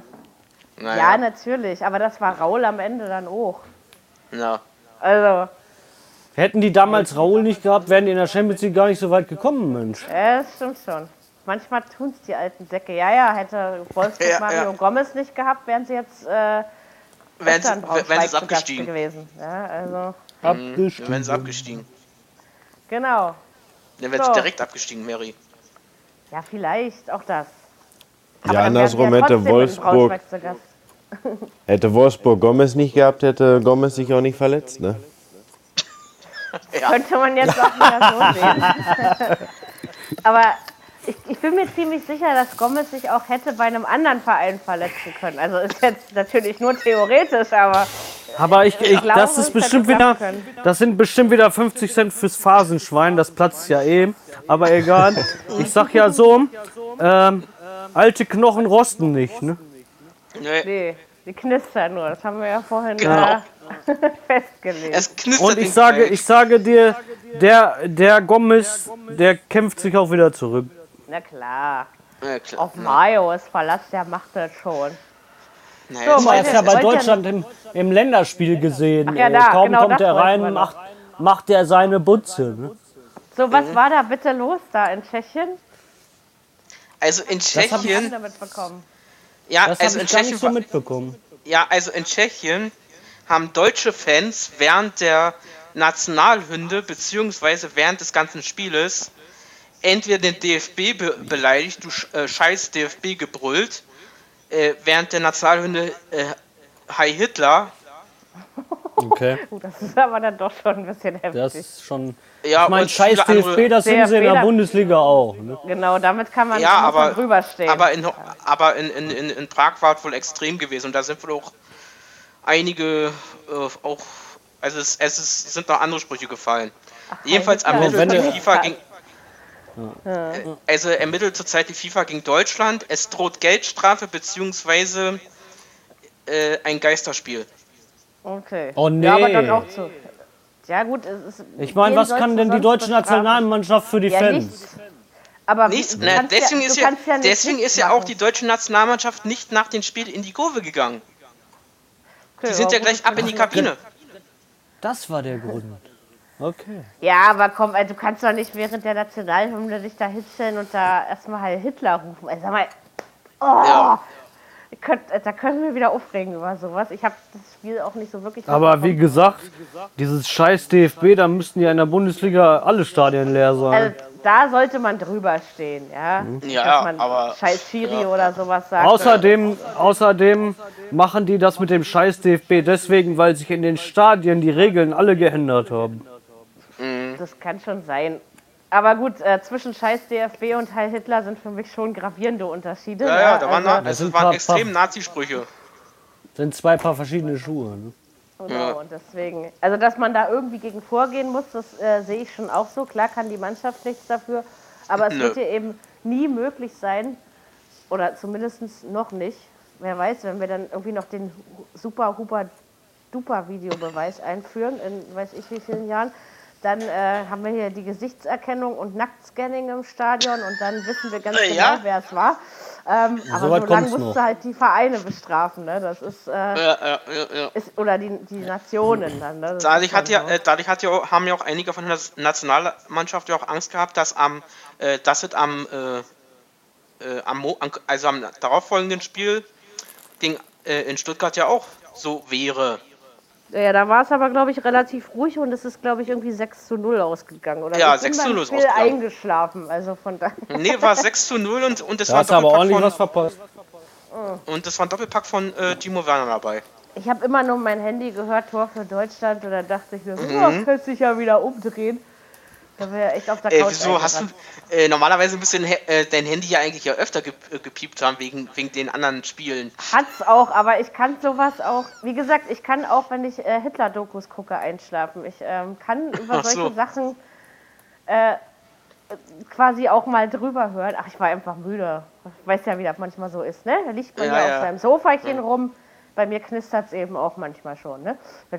Naja. Ja, natürlich, aber das war Raul am Ende dann auch. Ja. Also. Hätten die damals Raul nicht gehabt, wären die in der Champions League gar nicht so weit gekommen, Mensch. Ja, das stimmt schon. Manchmal tun es die alten Säcke. Ja, ja, hätte Wolfsburg ja, Mario ja. Gomez nicht gehabt, wären sie jetzt äh, wären sie, wären sie abgestiegen gewesen. Ja, also. Abgestiegen. Wären sie abgestiegen. Genau. Dann wären so. sie direkt abgestiegen, Mary. Ja, vielleicht, auch das. Aber ja, andersrum hätte Wolfsburg. Hätte Wolfsburg Gomez nicht gehabt, hätte Gomez sich auch nicht verletzt, ne? ja. Könnte man jetzt auch wieder so sehen. Aber ich, ich, bin mir ziemlich sicher, dass Gomez sich auch hätte bei einem anderen Verein verletzen können. Also ist jetzt natürlich nur theoretisch, aber. Aber ich, ich, ich glaube, das ist bestimmt wieder, das sind bestimmt wieder 50 Cent fürs Phasenschwein, das platzt ja eh. Aber egal. Ich sag ja so, ähm, alte Knochen rosten nicht, ne? Nee. nee. Die knistern nur, das haben wir ja vorhin genau. festgelegt. Es knistert Und ich sage, ich sage dir, der, der Gomez, der kämpft sich auch wieder zurück. Na klar. Ja, klar. Auf Marios Verlass, der macht das schon. Naja, so, er ist ja bei Deutschland im, im Länderspiel gesehen. Ach, ja, da, Kaum genau kommt er rein, macht, macht er seine Butze. Ne? So, was mhm. war da bitte los da in Tschechien? Also in Tschechien. Das mitbekommen. Ja, das also in Tschechien so mitbekommen. Ja, also in Tschechien haben deutsche Fans während der Nationalhymne beziehungsweise während des ganzen Spieles entweder den DFB be beleidigt, du äh, scheiß DFB gebrüllt, äh, während der Nationalhymne äh, Hi Hitler. Okay. das ist aber dann doch schon ein bisschen heftig. Das ist schon. Ja, ich meine, scheiß DFB, das sind sie in der Bundesliga auch. Ne? Genau, damit kann man, ja, aber, drüber stehen. Aber, in, aber in, in, in, in Prag war es wohl extrem gewesen und da sind wohl auch einige äh, auch. Also es, es ist, sind noch andere Sprüche gefallen. Ach, Jedenfalls ermittelt die FIFA gegen. Ja. Also ermittelt zurzeit die FIFA gegen Deutschland. Es droht Geldstrafe bzw. Äh, ein Geisterspiel. Okay. Oh nee. Ja, aber dann auch zu. Ja gut, es ist. Ich meine, was kann denn die deutsche Nationalmannschaft für die ja, Fans? Nichts. Aber nichts, na, deswegen, ja, ist, ja, ja deswegen ist ja auch die deutsche Nationalmannschaft nicht nach dem Spiel in die Kurve gegangen. Okay, die sind ja gleich ab in die Kabine. Das war der Grund. Okay. Ja, aber komm, du kannst doch nicht während der Nationalhymne dich da hitzeln und da erstmal Heil Hitler rufen. Also, sag mal, oh, ja. könnt, da können wir wieder aufregen über sowas. Ich habe das Spiel auch nicht so wirklich. Aber wie gesagt, dieses scheiß DFB, da müssten ja in der Bundesliga alle Stadien leer sein. Also, da sollte man drüber stehen, ja. Mhm. Ja, Dass man aber. Scheiß Schiri ja. oder sowas sagt. Außerdem, außerdem machen die das mit dem Scheiß DFB deswegen, weil sich in den Stadien die Regeln alle geändert haben. Das kann schon sein. Aber gut, äh, zwischen Scheiß DFB und Heil Hitler sind für mich schon gravierende Unterschiede. Ja, ja, da waren, also, das, das waren paar, extrem Nazi-Sprüche. Sind zwei Paar verschiedene Schuhe. Ne? Genau, ja. und deswegen, also dass man da irgendwie gegen vorgehen muss, das äh, sehe ich schon auch so. Klar kann die Mannschaft nichts dafür, aber es Nö. wird ja eben nie möglich sein, oder zumindest noch nicht. Wer weiß, wenn wir dann irgendwie noch den super, huper, duper Videobeweis einführen, in weiß ich wie vielen Jahren, dann äh, haben wir hier die Gesichtserkennung und Nacktscanning im Stadion und dann wissen wir ganz äh, genau, wer es war. Ähm, aber so lange musst du halt die Vereine bestrafen, ne? Das ist, äh, ja, ja, ja, ist oder die, die Nationen dann. Ne? Dadurch, hat ja, so. äh, dadurch hat ja, haben ja auch einige von der Nationalmannschaft ja auch Angst gehabt, dass am, äh, dass es am, äh, äh, am, also am darauffolgenden Spiel gegen, in Stuttgart ja auch so wäre. Ja, da war es aber, glaube ich, relativ ruhig und es ist, glaube ich, irgendwie 6 zu 0 ausgegangen. Oder ja, 6 zu 0 ist ausgegangen. eingeschlafen, also von daher. Nee, war 6 zu 0 und, und es war ein Doppelpack aber ordentlich von, was verpasst. Und es war ein Doppelpack von äh, Timo Werner dabei. Ich habe immer nur mein Handy gehört, Tor für Deutschland, und dann dachte ich mir, so, mhm. oh, könnte sich ja wieder umdrehen. Da wäre echt auf der Couch. Äh, wieso hast du. Äh, normalerweise müsste dein, äh, dein Handy ja eigentlich ja öfter ge äh, gepiept haben wegen, wegen den anderen Spielen. Hat's auch, aber ich kann sowas auch. Wie gesagt, ich kann auch, wenn ich äh, Hitler-Dokus gucke, einschlafen. Ich ähm, kann über solche so. Sachen äh, quasi auch mal drüber hören. Ach, ich war einfach müde. Ich weiß ja, wie das manchmal so ist, ne? Da liegt man ja, ja auf seinem Sofachen ja. rum bei mir knistert es eben auch manchmal schon, ne?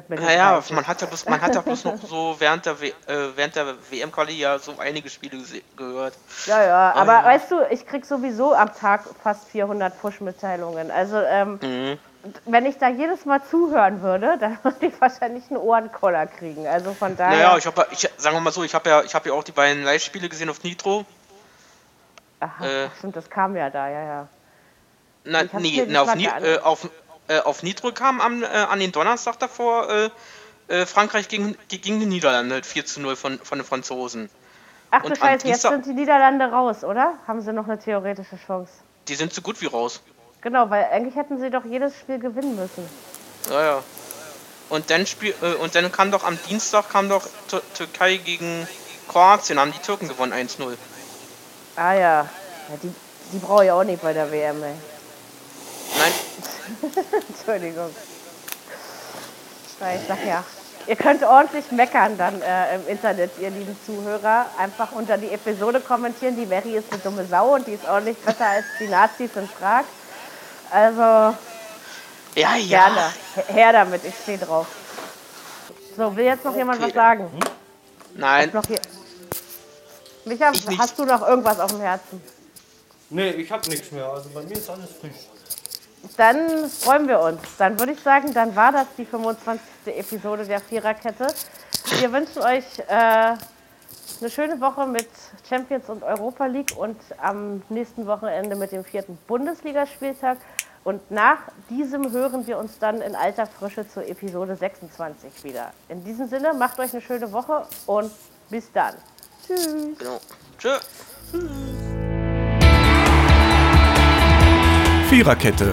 Naja, man hat ja bloß, man hat ja bloß noch so während der, äh, während der WM-Quali ja so einige Spiele gehört. Ja, ja, aber, aber weißt du, ich krieg sowieso am Tag fast 400 Push-Mitteilungen. Also, ähm, mhm. wenn ich da jedes Mal zuhören würde, dann würde ich wahrscheinlich einen Ohrenkoller kriegen. Also von daher. Naja, ich habe, ich, sagen wir mal so, ich habe ja, ich habe ja auch die beiden Live-Spiele gesehen auf Nitro. Aha, äh, stimmt, das kam ja da, ja, ja. Na, nee, na, auf, äh, auf, äh, auf Nitro kam am, äh, an den Donnerstag davor äh, äh, Frankreich gegen, gegen die Niederlande 4 zu 0 von, von den Franzosen. Ach du Scheiße, jetzt sind die Niederlande raus, oder? Haben sie noch eine theoretische Chance? Die sind so gut wie raus. Genau, weil eigentlich hätten sie doch jedes Spiel gewinnen müssen. Ja, ja. Und dann, spiel, äh, und dann kam doch am Dienstag kam doch Türkei gegen Kroatien, haben die Türken gewonnen 1-0. Ah ja. ja die, die brauche ich auch nicht bei der WM, ey. Entschuldigung. Ich sag ja, ihr könnt ordentlich meckern dann äh, im Internet, ihr lieben Zuhörer. Einfach unter die Episode kommentieren. Die Mary ist eine dumme Sau und die ist ordentlich besser als die Nazis in Prag. Also, ja, ja. gerne. Her damit, ich stehe drauf. So, will jetzt noch jemand okay. was sagen? Nein. Noch hier... Micha, hast du noch irgendwas auf dem Herzen? Nee, ich habe nichts mehr. Also bei mir ist alles frisch. Dann freuen wir uns. Dann würde ich sagen, dann war das die 25. Episode der Viererkette. Wir wünschen euch äh, eine schöne Woche mit Champions und Europa League und am nächsten Wochenende mit dem vierten Bundesligaspieltag. Und nach diesem hören wir uns dann in alter Frische zur Episode 26 wieder. In diesem Sinne, macht euch eine schöne Woche und bis dann. Tschüss. Genau. Tschüss. Viererkette,